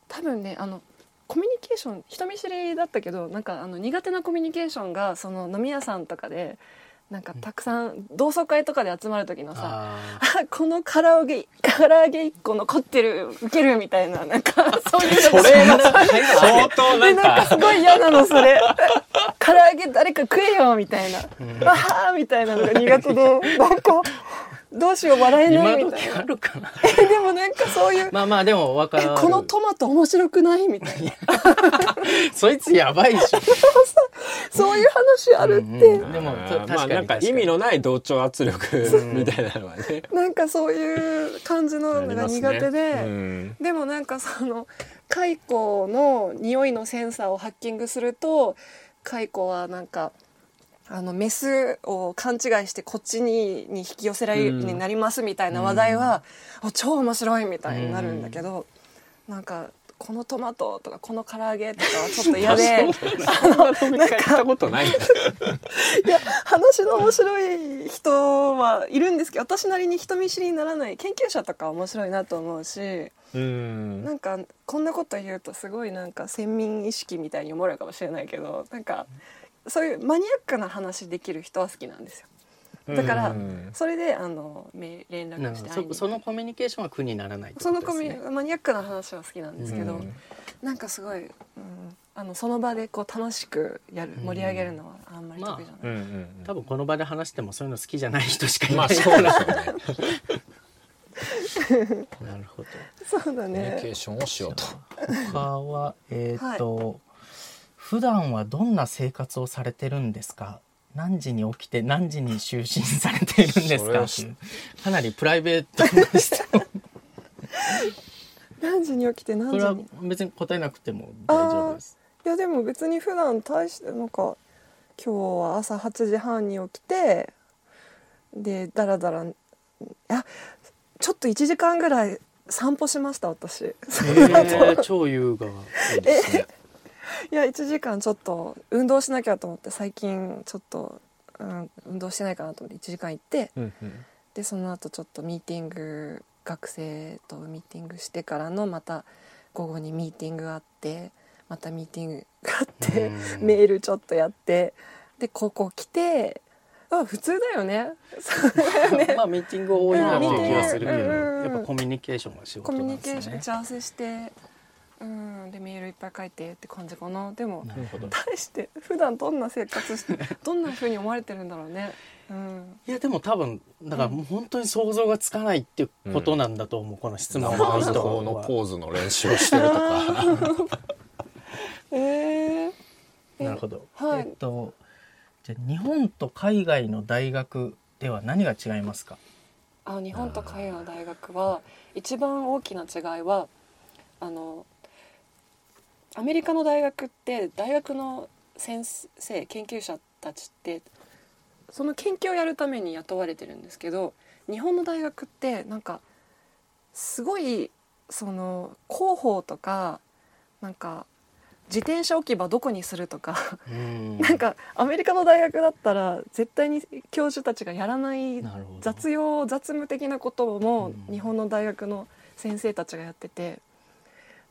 多分ねあのコミュニケーション人見知りだったけどなんかあの苦手なコミュニケーションがその飲み屋さんとかでなんかたくさん同窓会とかで集まる時のさああこの唐揚げ唐揚げ1個残ってるウケるみたいななんかそういうのそれが相当なんでなんかかすごい嫌なのそれ。唐揚げ誰か食えよみたいな。ーうん。わーみたいなのが苦手でなんかどうしよう笑えないみたいな。あるかな。でもなんかそういうまあまあでも分かえるこのトマト面白くないみたいな。そいつやばい でしょそういう話あるって、うん。うん。でも確かにまあなんか意味のない同調圧力うんみたいなのはね。なんかそういう感じののが苦手で、うん。でもなんかその蚕の匂いのセンサーをハッキングすると蚕はなんかあのメスを勘違いしてこっちにに引き寄せられるようになりますみたいな話題は、お超面白いみたいになるんだけど、なんかこのトマトとかこの唐揚げとかはちょっと嫌で なんかいや話の面白い人はいるんですけど私なりに人見知りにならない研究者とか面白いなと思うしうん。なんかこんなこと言うとすごいなんか先民意識みたいに思われるかもしれないけどなんかそういうマニアックな話できる人は好きなんですよ。だからうん。それであのめ連絡して会いにどそそのコミュニケーションは苦にならないってそのコミことですね。マニアックな話は好きなんですけど、うん。なんかすごい、うん、あのその場でこう楽しくやるうん。盛り上げるのはあんまり得意じゃない、うんうん多分この場で話してもそういうの好きじゃない人しかいまない、あそうでしょうね。なるほど。そうだコミュニケねーションをしようと。他はえっ、と、普段はどんな生活をされてるんですか？何時に起きて何時に就寝されているんですそれはかっていうかなりプライベートな質問。何時に起きて何これは時に別に答えなくても大丈夫です。いやでも別に普段大してなんか今日は朝8時半に起きてでだらだらいやちょっと1時間ぐらい散歩しました私。えー、超優雅ねいや1時間ちょっと運動しなきゃと思って最近ちょっと、うん、運動してないかなと思って1時間行ってうんうん。でその後ちょっとミーティング学生とミーティングしてからのまた午後にミーティングがあってまたミーティングがあってうん。メールちょっとやってでここ来てあ普通だよね。ね。まあミーティング多いなっていう気がするけど、うんうんうん。やっぱコミュニケーションが仕コミュニケー事なんですねション打ち合わせしてうんでメールいっぱい書いてって感じかな。でもなるほど。対して普段どんな生活して どんな風に思われてるんだろうね。うん。いやでも多分だからもう本当に想像がつかないっていうことなんだと思う、この質問ナのマーズ人法のはポーズの練習をしてるとか。えー、なるほど、はい。えっとじゃあ日本と海外の大学では何が違いますか？あ日本と海外の大学は一番大きな違いはあのアメリカの大学って大学の先生研究者たちってその研究をやるために雇われてるんですけど日本の大学ってなんかすごいその広報とかなんか自転車置き場どこにするとかうん。なんかアメリカの大学だったら絶対に教授たちがやらない雑用雑務的なこともうん。日本の大学の先生たちがやってて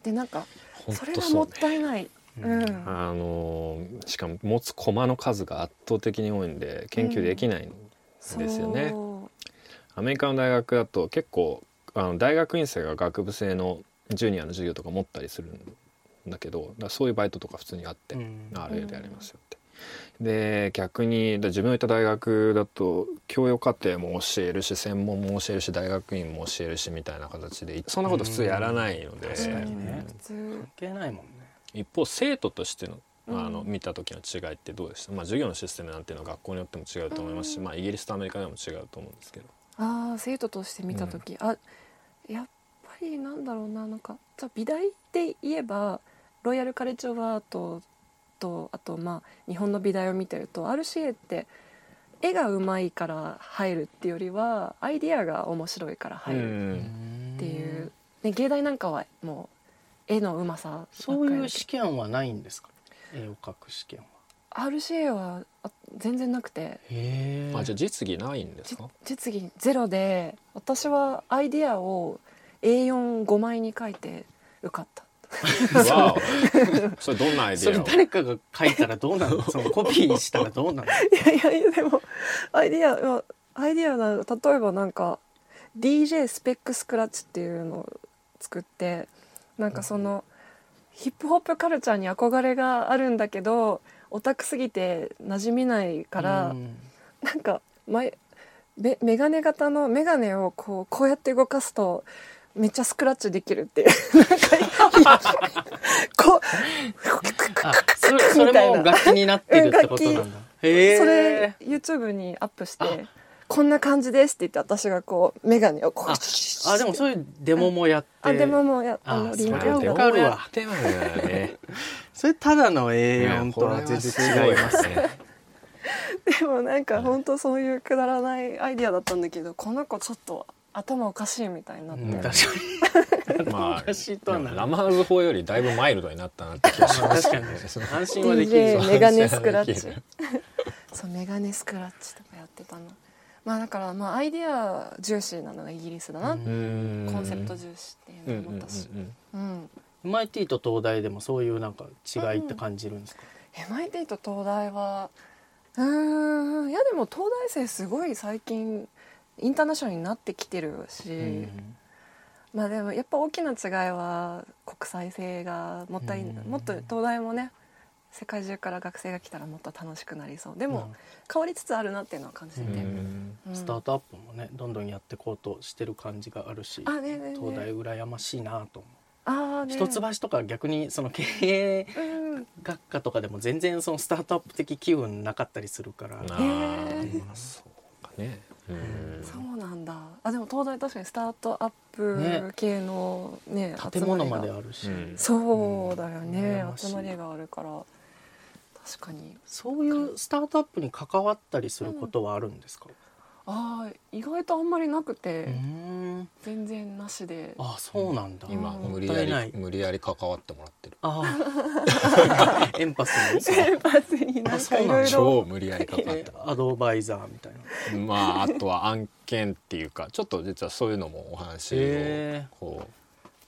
でなんか本それがもったいない。うんあのーしかも持つ駒の数が圧倒的に多いんで研究できないんですよね。そうアメリカの大学だと結構あの大学院生が学部生のジュニアの授業とか持ったりするんだけどそういうバイトとか普通にあって、うんあれでやりますよって。で逆にだ自分のいた大学だと教養課程も教えるし専門も教えるし大学院も教えるしみたいな形でそんなこと普通やらないので、確かにね。普通関係ないもんね。一方生徒としてのうん。あの見た時の違いってどうでした、まあ、授業のシステムなんていうのは学校によっても違うと思いますし、うん。まあ、イギリスとアメリカでも違うと思うんですけど。ああ生徒として見た時、あやっぱりなんだろうななんかじゃあ美大で言えばロイヤル・カレッジ・オブ・アートとあとまあ日本の美大を見てると RCA って絵がうまいから入るっていうよりはアイディアが面白いから入るっていう、ね、芸大なんかはもう絵のうまさそういう試験はないんですか？絵を描く試験は。RCA はあ全然なくて。あじゃあ実技ないんですじか実技ゼロで私はアイディアを A45 枚に書いて受かったわお それどんなアイそれデアを？誰かが書いたらどうなの そのコピーしたらどうなのいやいやいやでもアイディアはアイディアな例えばなんか DJ スペックスクラッチっていうのを作ってなんかそのヒップホップカルチャーに憧れがあるんだけどオタクすぎて馴染みないから、うん。なんか前メメガネ型のメガネをこうこうやって動かすとめっちゃスクラッチできるっていう。なんかこうあそれそれも楽器になってるってことなんだへそれえ YouTube にアップしあて「こんな感じです」って言って私がこうメガネをこうああでもそういうデモもやってあでももうやあのあリンクそれはをわかるわねそれただの A4 とは全然違いますねでもなんか本当そういうくだらないアイディアだったんだけどこの子ちょっと頭おかしいみたいになって、うん確かに。まあおかしいとはなラマーズ法よりだいぶマイルドになったなって気がします。確かに。安心はできる。メガネスクラッチ。そうメガネスクラッチとかやってたなまあだからまあアイディア重視なのがイギリスだな、うん。うんコンセプト重視っていうのを思ったし、うん、MIT と東大でもそういうなんか違いって感じるんですか、MIT と東大はうーん。いやでも東大生すごい最近インターナショナルになってきてるし、うん。まあでもやっぱ大きな違いは国際性がもったい、うん。もっと東大もね世界中から学生が来たらもっと楽しくなりそう。ででも、変わりつつあるなっていうのは感じてて、うん。うん。スタートアップもねどんどんやっていこうとしてる感じがあるしあねえねえねえ。東大羨ましいなと思う、あ一橋とか逆にその経営うん学科とかでも全然そのスタートアップ的機運なかったりするから、あへー。えまあそうかね。うんそうなんだ。あでも東大確かにスタートアップ系のね建物まであるし、うん。そうだようん。ね集まりがあるから。確かに。そういうスタートアップに関わったりすることはあるんですか、ああ意外とあんまりなくて、全然なしで。あそうなんだ。今うん。無理やり無理やり関わってもらってる。あー。エンパスに？先発になんかいろいろ超無理やり関わっえて アドバイザーみたいな。まああとは案件っていうかちょっと実はそういうのもお話をへこ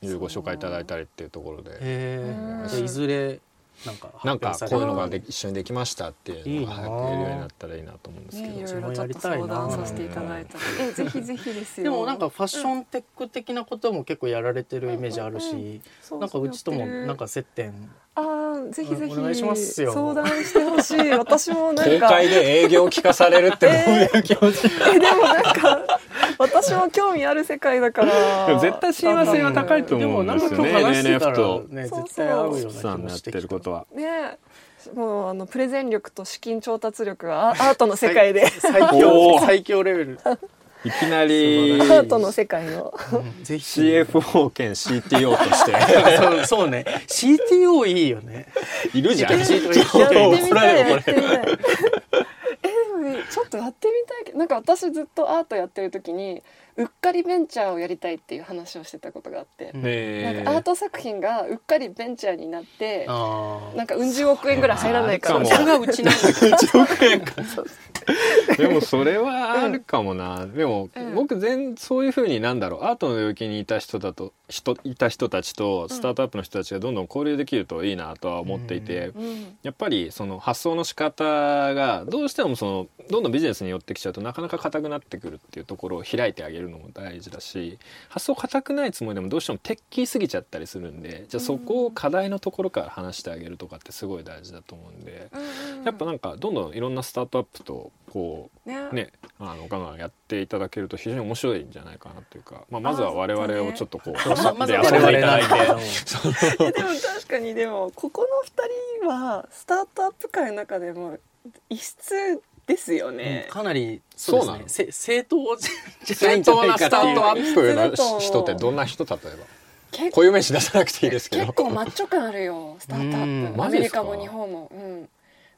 うご紹介いただいたりっていうところで。へえうん。じゃあいずれなんかこういうのがで一緒にできましたっていうのが早くやるようになったらいいなと思うんですけね、いど、ろいろちょっと相談させていただいたら。えぜひぜひですよ。でもなんかファッションテック的なことも結構やられてるイメージあるし、うん。うんそうなんかうちともなんか接点あーぜひぜひお願いしますよ。相談してほしい。私もなん公か開で営業を聞かされるってどういう気持ち、えでもなんか私も興味ある世界だから。でも絶対親和性は高いと思うんですよね。でもなんか今日話してたら NNF とねそうそう。絶対合うような気さんのやってもしてることは。ねもうあのプレゼン力と資金調達力はアアートの世界で。最お強ー。最強レベル、いきなりアートの世界の。うん。ぜひ。CFO 兼 CTO として。そうそうね CTO いいよね。いるじゃん。いけるちょっとやってみ怒らたいれるこれやってみたいえでもねちょっとやってみたいけどなんか私ずっとアートやってる時にうっかりベンチャーをやりたいっていう話をしてたことがあって、うんなんねかアート作品がうっかりベンチャーになってあなんかうん十億円ぐらい入らないから。それがう。ちなんだけど。1億円か。でもそれはあるかもな、でも、うん僕全そういうふうになんだろう。アートの領域にいた人だと人いた人たちとスタートアップの人たちがどんどん交流できるといいなとは思っていて、うん。やっぱりその発想の仕方がどうしてもそのどんどんビジネスに寄ってきちゃうとなかなか硬くなってくるっていうところを開いてあげるのも大事だし発想硬くないつもりでもどうしても鉄筋すぎちゃったりするんでじゃあそこを課題のところから話してあげるとかってすごい大事だと思うんで。うん。やっぱなんかどんどんいろんなスタートアップとこねうね。あのガンガンやっていただけると非常に面白いんじゃないかなというか、まあ、まずは我々をちょっとこう遊んでいただいて。でも確かにでもここの二人はスタートアップ界の中でも異質ですよね、かなりそうですね。せ正当じゃない正当んじゃないかなスタートアップの人ってどんな人？例えば。結固有名詞出さなくていいですけど。結構マッチョ感あるよスタートアッうん。プアメリカも日本も。うん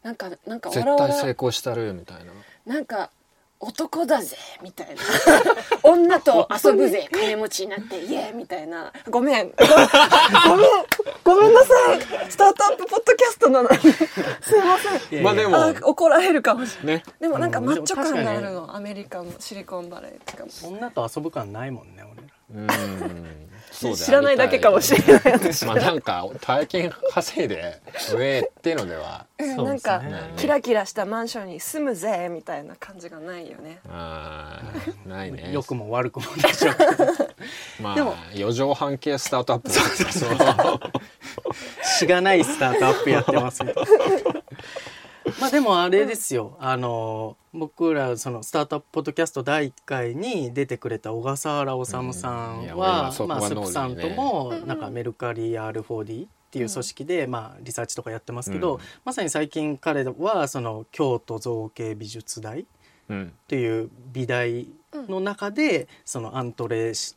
なんかなんか絶対成ら功したるみたいな。なんか男だぜみたいな。女と遊ぶぜ 金持ちになって イエーイみたいな。ごめん。ごごめん。ごめんなさい。スタートアップポッドキャストなのに。すいません。いやいや。まあでも。あ怒られるかもしれない。ね。でもなんかうんマッチョ感があるの。アメリカのシリコンバレーとかも。女と遊ぶ感ないもんね俺ら。うん知らないだけかもしれない私。まあなんか大金稼いで上っていうのでは。うんなんかねキラキラしたマンションに住むぜみたいな感じがないよね。あーないね。良くも悪くもでしょ。うまあ四畳半系スタートアップ。そう しがないスタートアップやってますまあでもあれですよ。あの僕らそのスタートアップポッドキャスト第1回に出てくれた小笠原治さうん。ははそこはまあスープさんともうん。なんかメルカリ R4D っていう組織でまあリサーチとかやってますけど、うん。まさに最近彼はその京都造形美術大うん。っていう美大の中でそのアントレし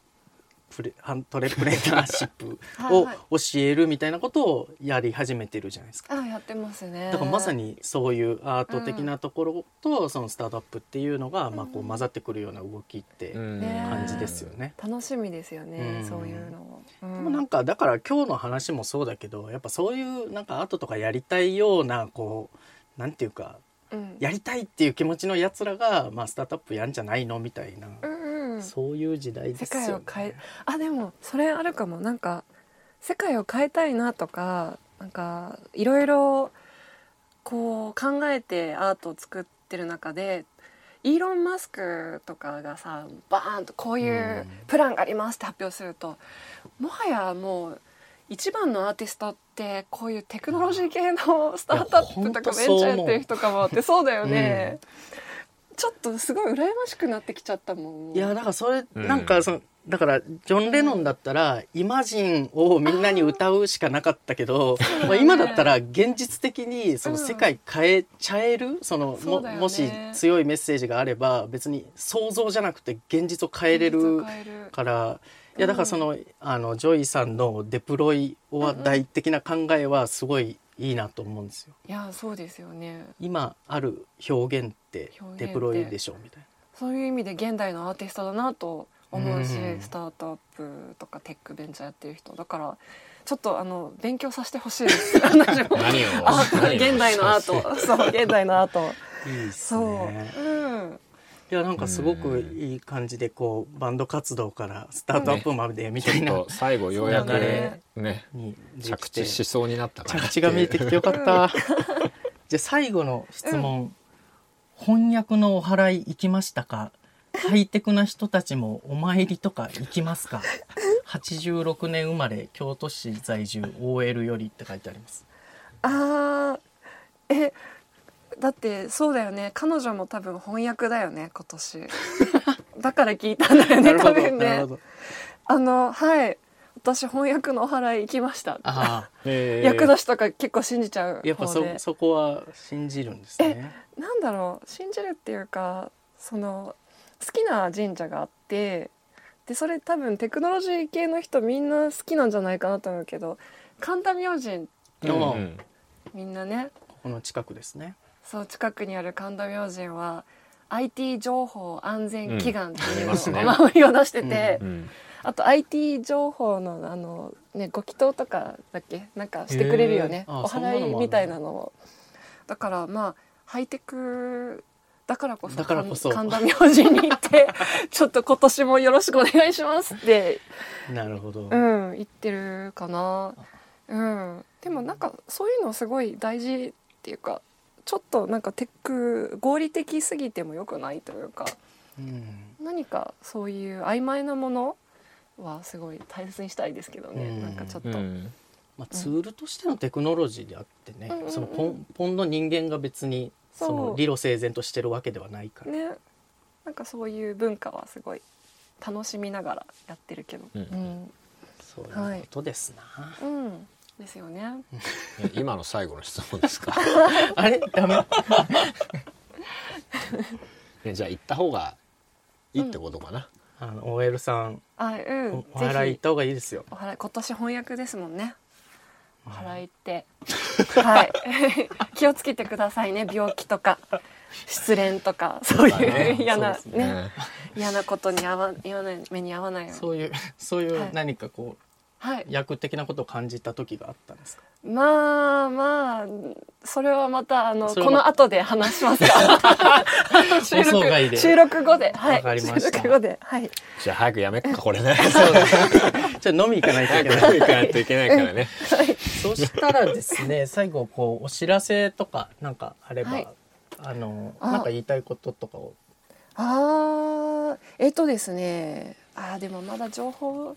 プレ アントレプレナーシップを はい教えるみたいなことをやり始めてるじゃないですか。あやってますね。だからまさにそういうアート的なところとそのスタートアップっていうのがまあこう混ざってくるような動きってうん。ね感じですよね。楽しみですよね、うん。そういうの。を、うでもなんかだから今日の話もそうだけどやっぱそういうなんかアートとかやりたいようなこうなんていうかうん。やりたいっていう気持ちのやつらがまあスタートアップやんじゃないのみたいなそういう時代ですよね。世界を変えあでもそれあるかも。なんか世界を変えたいなとかなんかいろいろこう考えてアートを作ってる中でイーロン・マスクとかがさバーンとこういうプランがありますって発表するともはやもう一番のアーティストってこういうテクノロジー系のスタートアップとかベンチャーやってる人かもってそうだよね、ちょっとすごい羨ましくなってきちゃったもん。いやだからそれ、うん。なんかそのだからジョン・レノンだったら「イマジン」をみんなに歌うしかなかったけど、まあ、今だったら現実的にその世界変えちゃえる、そのももし強いメッセージがあれば別に想像じゃなくて現実を変えれるから。いやだからその,、あのジョイさんの deploy or die 的な考えはすごいいいなと思うんですよ。いやそうですよね。今ある表現ってデプロイでしょみたいな。そういう意味で現代のアーティストだなと思うし、うん。スタートアップとかテックベンチャーやってる人。だからちょっとあの勉強させてほしいです。何を？現代のアート。そう現代のアート。いいっすそう、ねうんいやなんかすごくいい感じでこうバンド活動からスタートアップまでみたいなちょっと最後ようやくね着地しそうになった着地が見えてきてよかった。じゃあ最後の質問、翻訳のお祓い行きましたか？ハイテクな人たちもお参りとか行きますか？86年生まれ京都市在住 OL よりって書いてあります。あーえだってそうだよね。彼女も多分翻訳だよね今年。だから聞いたんだよね多分ね。ど。あのはい。私翻訳のお祓い行きました。あ え。ー役年とか結構信じちゃうあやっぱそそこは信じるんですね。なんだろう。信じるっていうかその好きな神社があってでそれ多分テクノロジー系の人みんな好きなんじゃないかなと思うけど神田明神うんうん。みんなね。ここの近くですねそう近くにある神田明神は IT 情報安全祈願っていうのうんありますね。お守りを出してて、うんあと IT 情報のあの、ね、ご祈祷とかだっけ？なんかしてくれるよね。へー。あお祓いみたいなのを。だからまあハイテクだからこそだからこそ。神田明神に行って ちょっと今年もよろしくお願いしますって、なるほど、うん、言ってるかな、うん、でもなんかそういうのすごい大事っていうかちょっとなんかテック合理的すぎてもよくないというかうん。何かそういう曖昧なものはすごい大切にしたいですけどね、うん。なんかちょっと、うん。まあ、ツールとしてのテクノロジーであってね、うんそのポンポンの人間が別にその理路整然としてるわけではないから、ね。なんかそういう文化はすごい楽しみながらやってるけど。うん。うん、そういうことですな、うんですよね。え 今の最後の質問ですか？あれ？ダメ。ねじゃあ行った方がいいってことかな、あの OL さん。あうん。おお祓い行った方がいいですよ。お祓い今年翻訳ですもんね。お祓いって。はい。気をつけてくださいね。病気とか失恋とかそういう嫌なそうですね。ね。嫌なことに合わ嫌な目に遭わないように。そういうそういはい。う何かこはい、う役的なことを感じた時があったんですか？まあまあそれはまたあのこの後で話します。か 収放送外で。収録後で。はい。わかりました。収録後で。はい。じゃあ早くやめっかこれね。そうだ ちょっと飲み行かないといけない。早く行かないといけないからね。そしたらですね最後こうお知らせとかなんかあれば、はい。あのあ。なんか言いたいこととかを。あー。えっとですね。あーでもまだ情報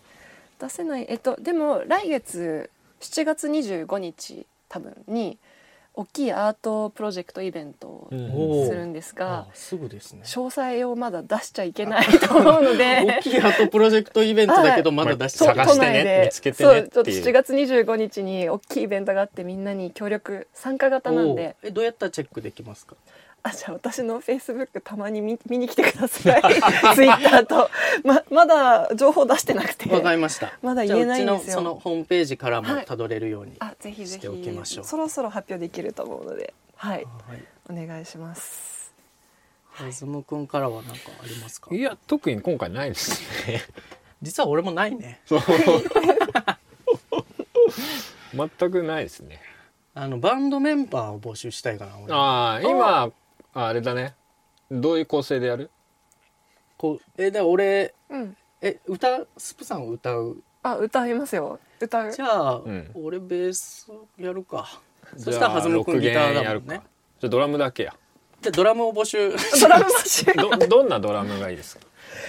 出せない。えっとでも来月7月25日多分に大きいアートプロジェクトイベントをするんですがあ、すぐですね。詳細をまだ出しちゃいけない と思うので。大きいアートプロジェクトイベントだけどはい。まだ出してそうない探してね見つけてねっていう。そうちょっと7月25日に大きいイベントがあってみんなに協力参加型なんで。えどうやったらチェックできますか？あじゃあ私のフェイスブックたまに見見に来てください。ツイッターと。ままだ情報出してなくて。わかりました。まだ言えないんですよ。じゃあうちのそのホームページからもたどれるように、あぜひぜしておきましょう。ひそろそろ発表できると思うので。はい。はいお願いします。ズズムくんからは何かありますか？いや特に今回ないですね。実は俺もないね。そう。全くないですね。あのバンドメンバーを募集したいかな俺。ああ今あれだね。どういう構成でやる？こうえだから俺うん。え歌スプさん歌う？あ歌いますよ。歌う。じゃあ、ん。俺ベースやるか。そじゃあしたら弾むくんギターだもんね。じゃあドラムだけや。じゃあドラムを募集。ドラム募集。どどんなドラムがいいですか、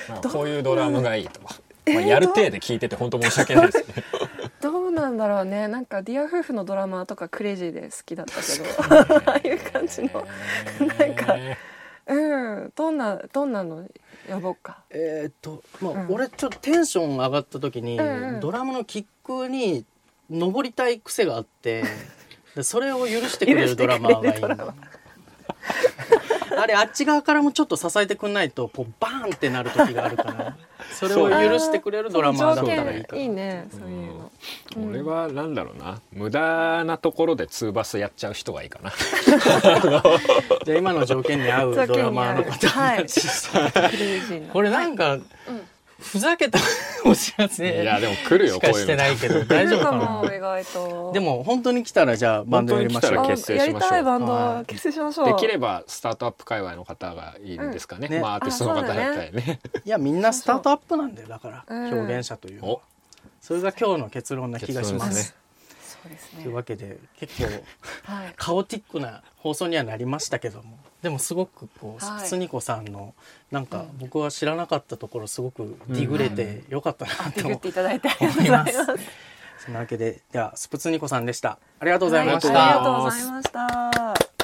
まあ、こういうドラムがいいと。か、まあ、やる体で聞いてて本当申し訳ないですね どうなんだろうね。なんか Deerhoof のドラマーとかクレイジーで好きだったけど。ああいう感じの。なんかうん。どんなどんなの呼ぼうか。えーっと、まあうん。俺ちょっとテンション上がった時に、うんうん。ドラムのキックに登りたい癖があって でそれを許してくれるドラマーがいいあれあっち側からもちょっと支えてくんないとこうバーンってなる時があるからそれを許してくれるドラマーだったらいいかいいねそういうの、うん。俺はなんだろうな無駄なところでツーバスやっちゃう人がいいかな。じゃあ今の条件に合うドラマーの方はい。これなんか、ふざけた お知らせいやでも来るよしかしてないけど大丈夫かな？も意外と。でも本当に来たらじゃあバンドやりましょう本当に来たら結成しましょう。あやりたいバンはい。ド結成しましょう。できればスタートアップ界隈の方がいいんですかね,、うん。ねまあアーティストの方だったりね。いやみんなスタートアップなんだよだからうん。表現者というのはお。それが今日の結論な気がします。そうですね。というわけで結構 はい。カオティックな放送にはなりましたけどもでもすごくこうはい。スプツニコさんのなんか僕は知らなかったところすごくディグれてよかったなとていただいてありがとう思いますございます。そんなわけでではスプツニコさんでした。ありがとうございました。はいありがとうございました。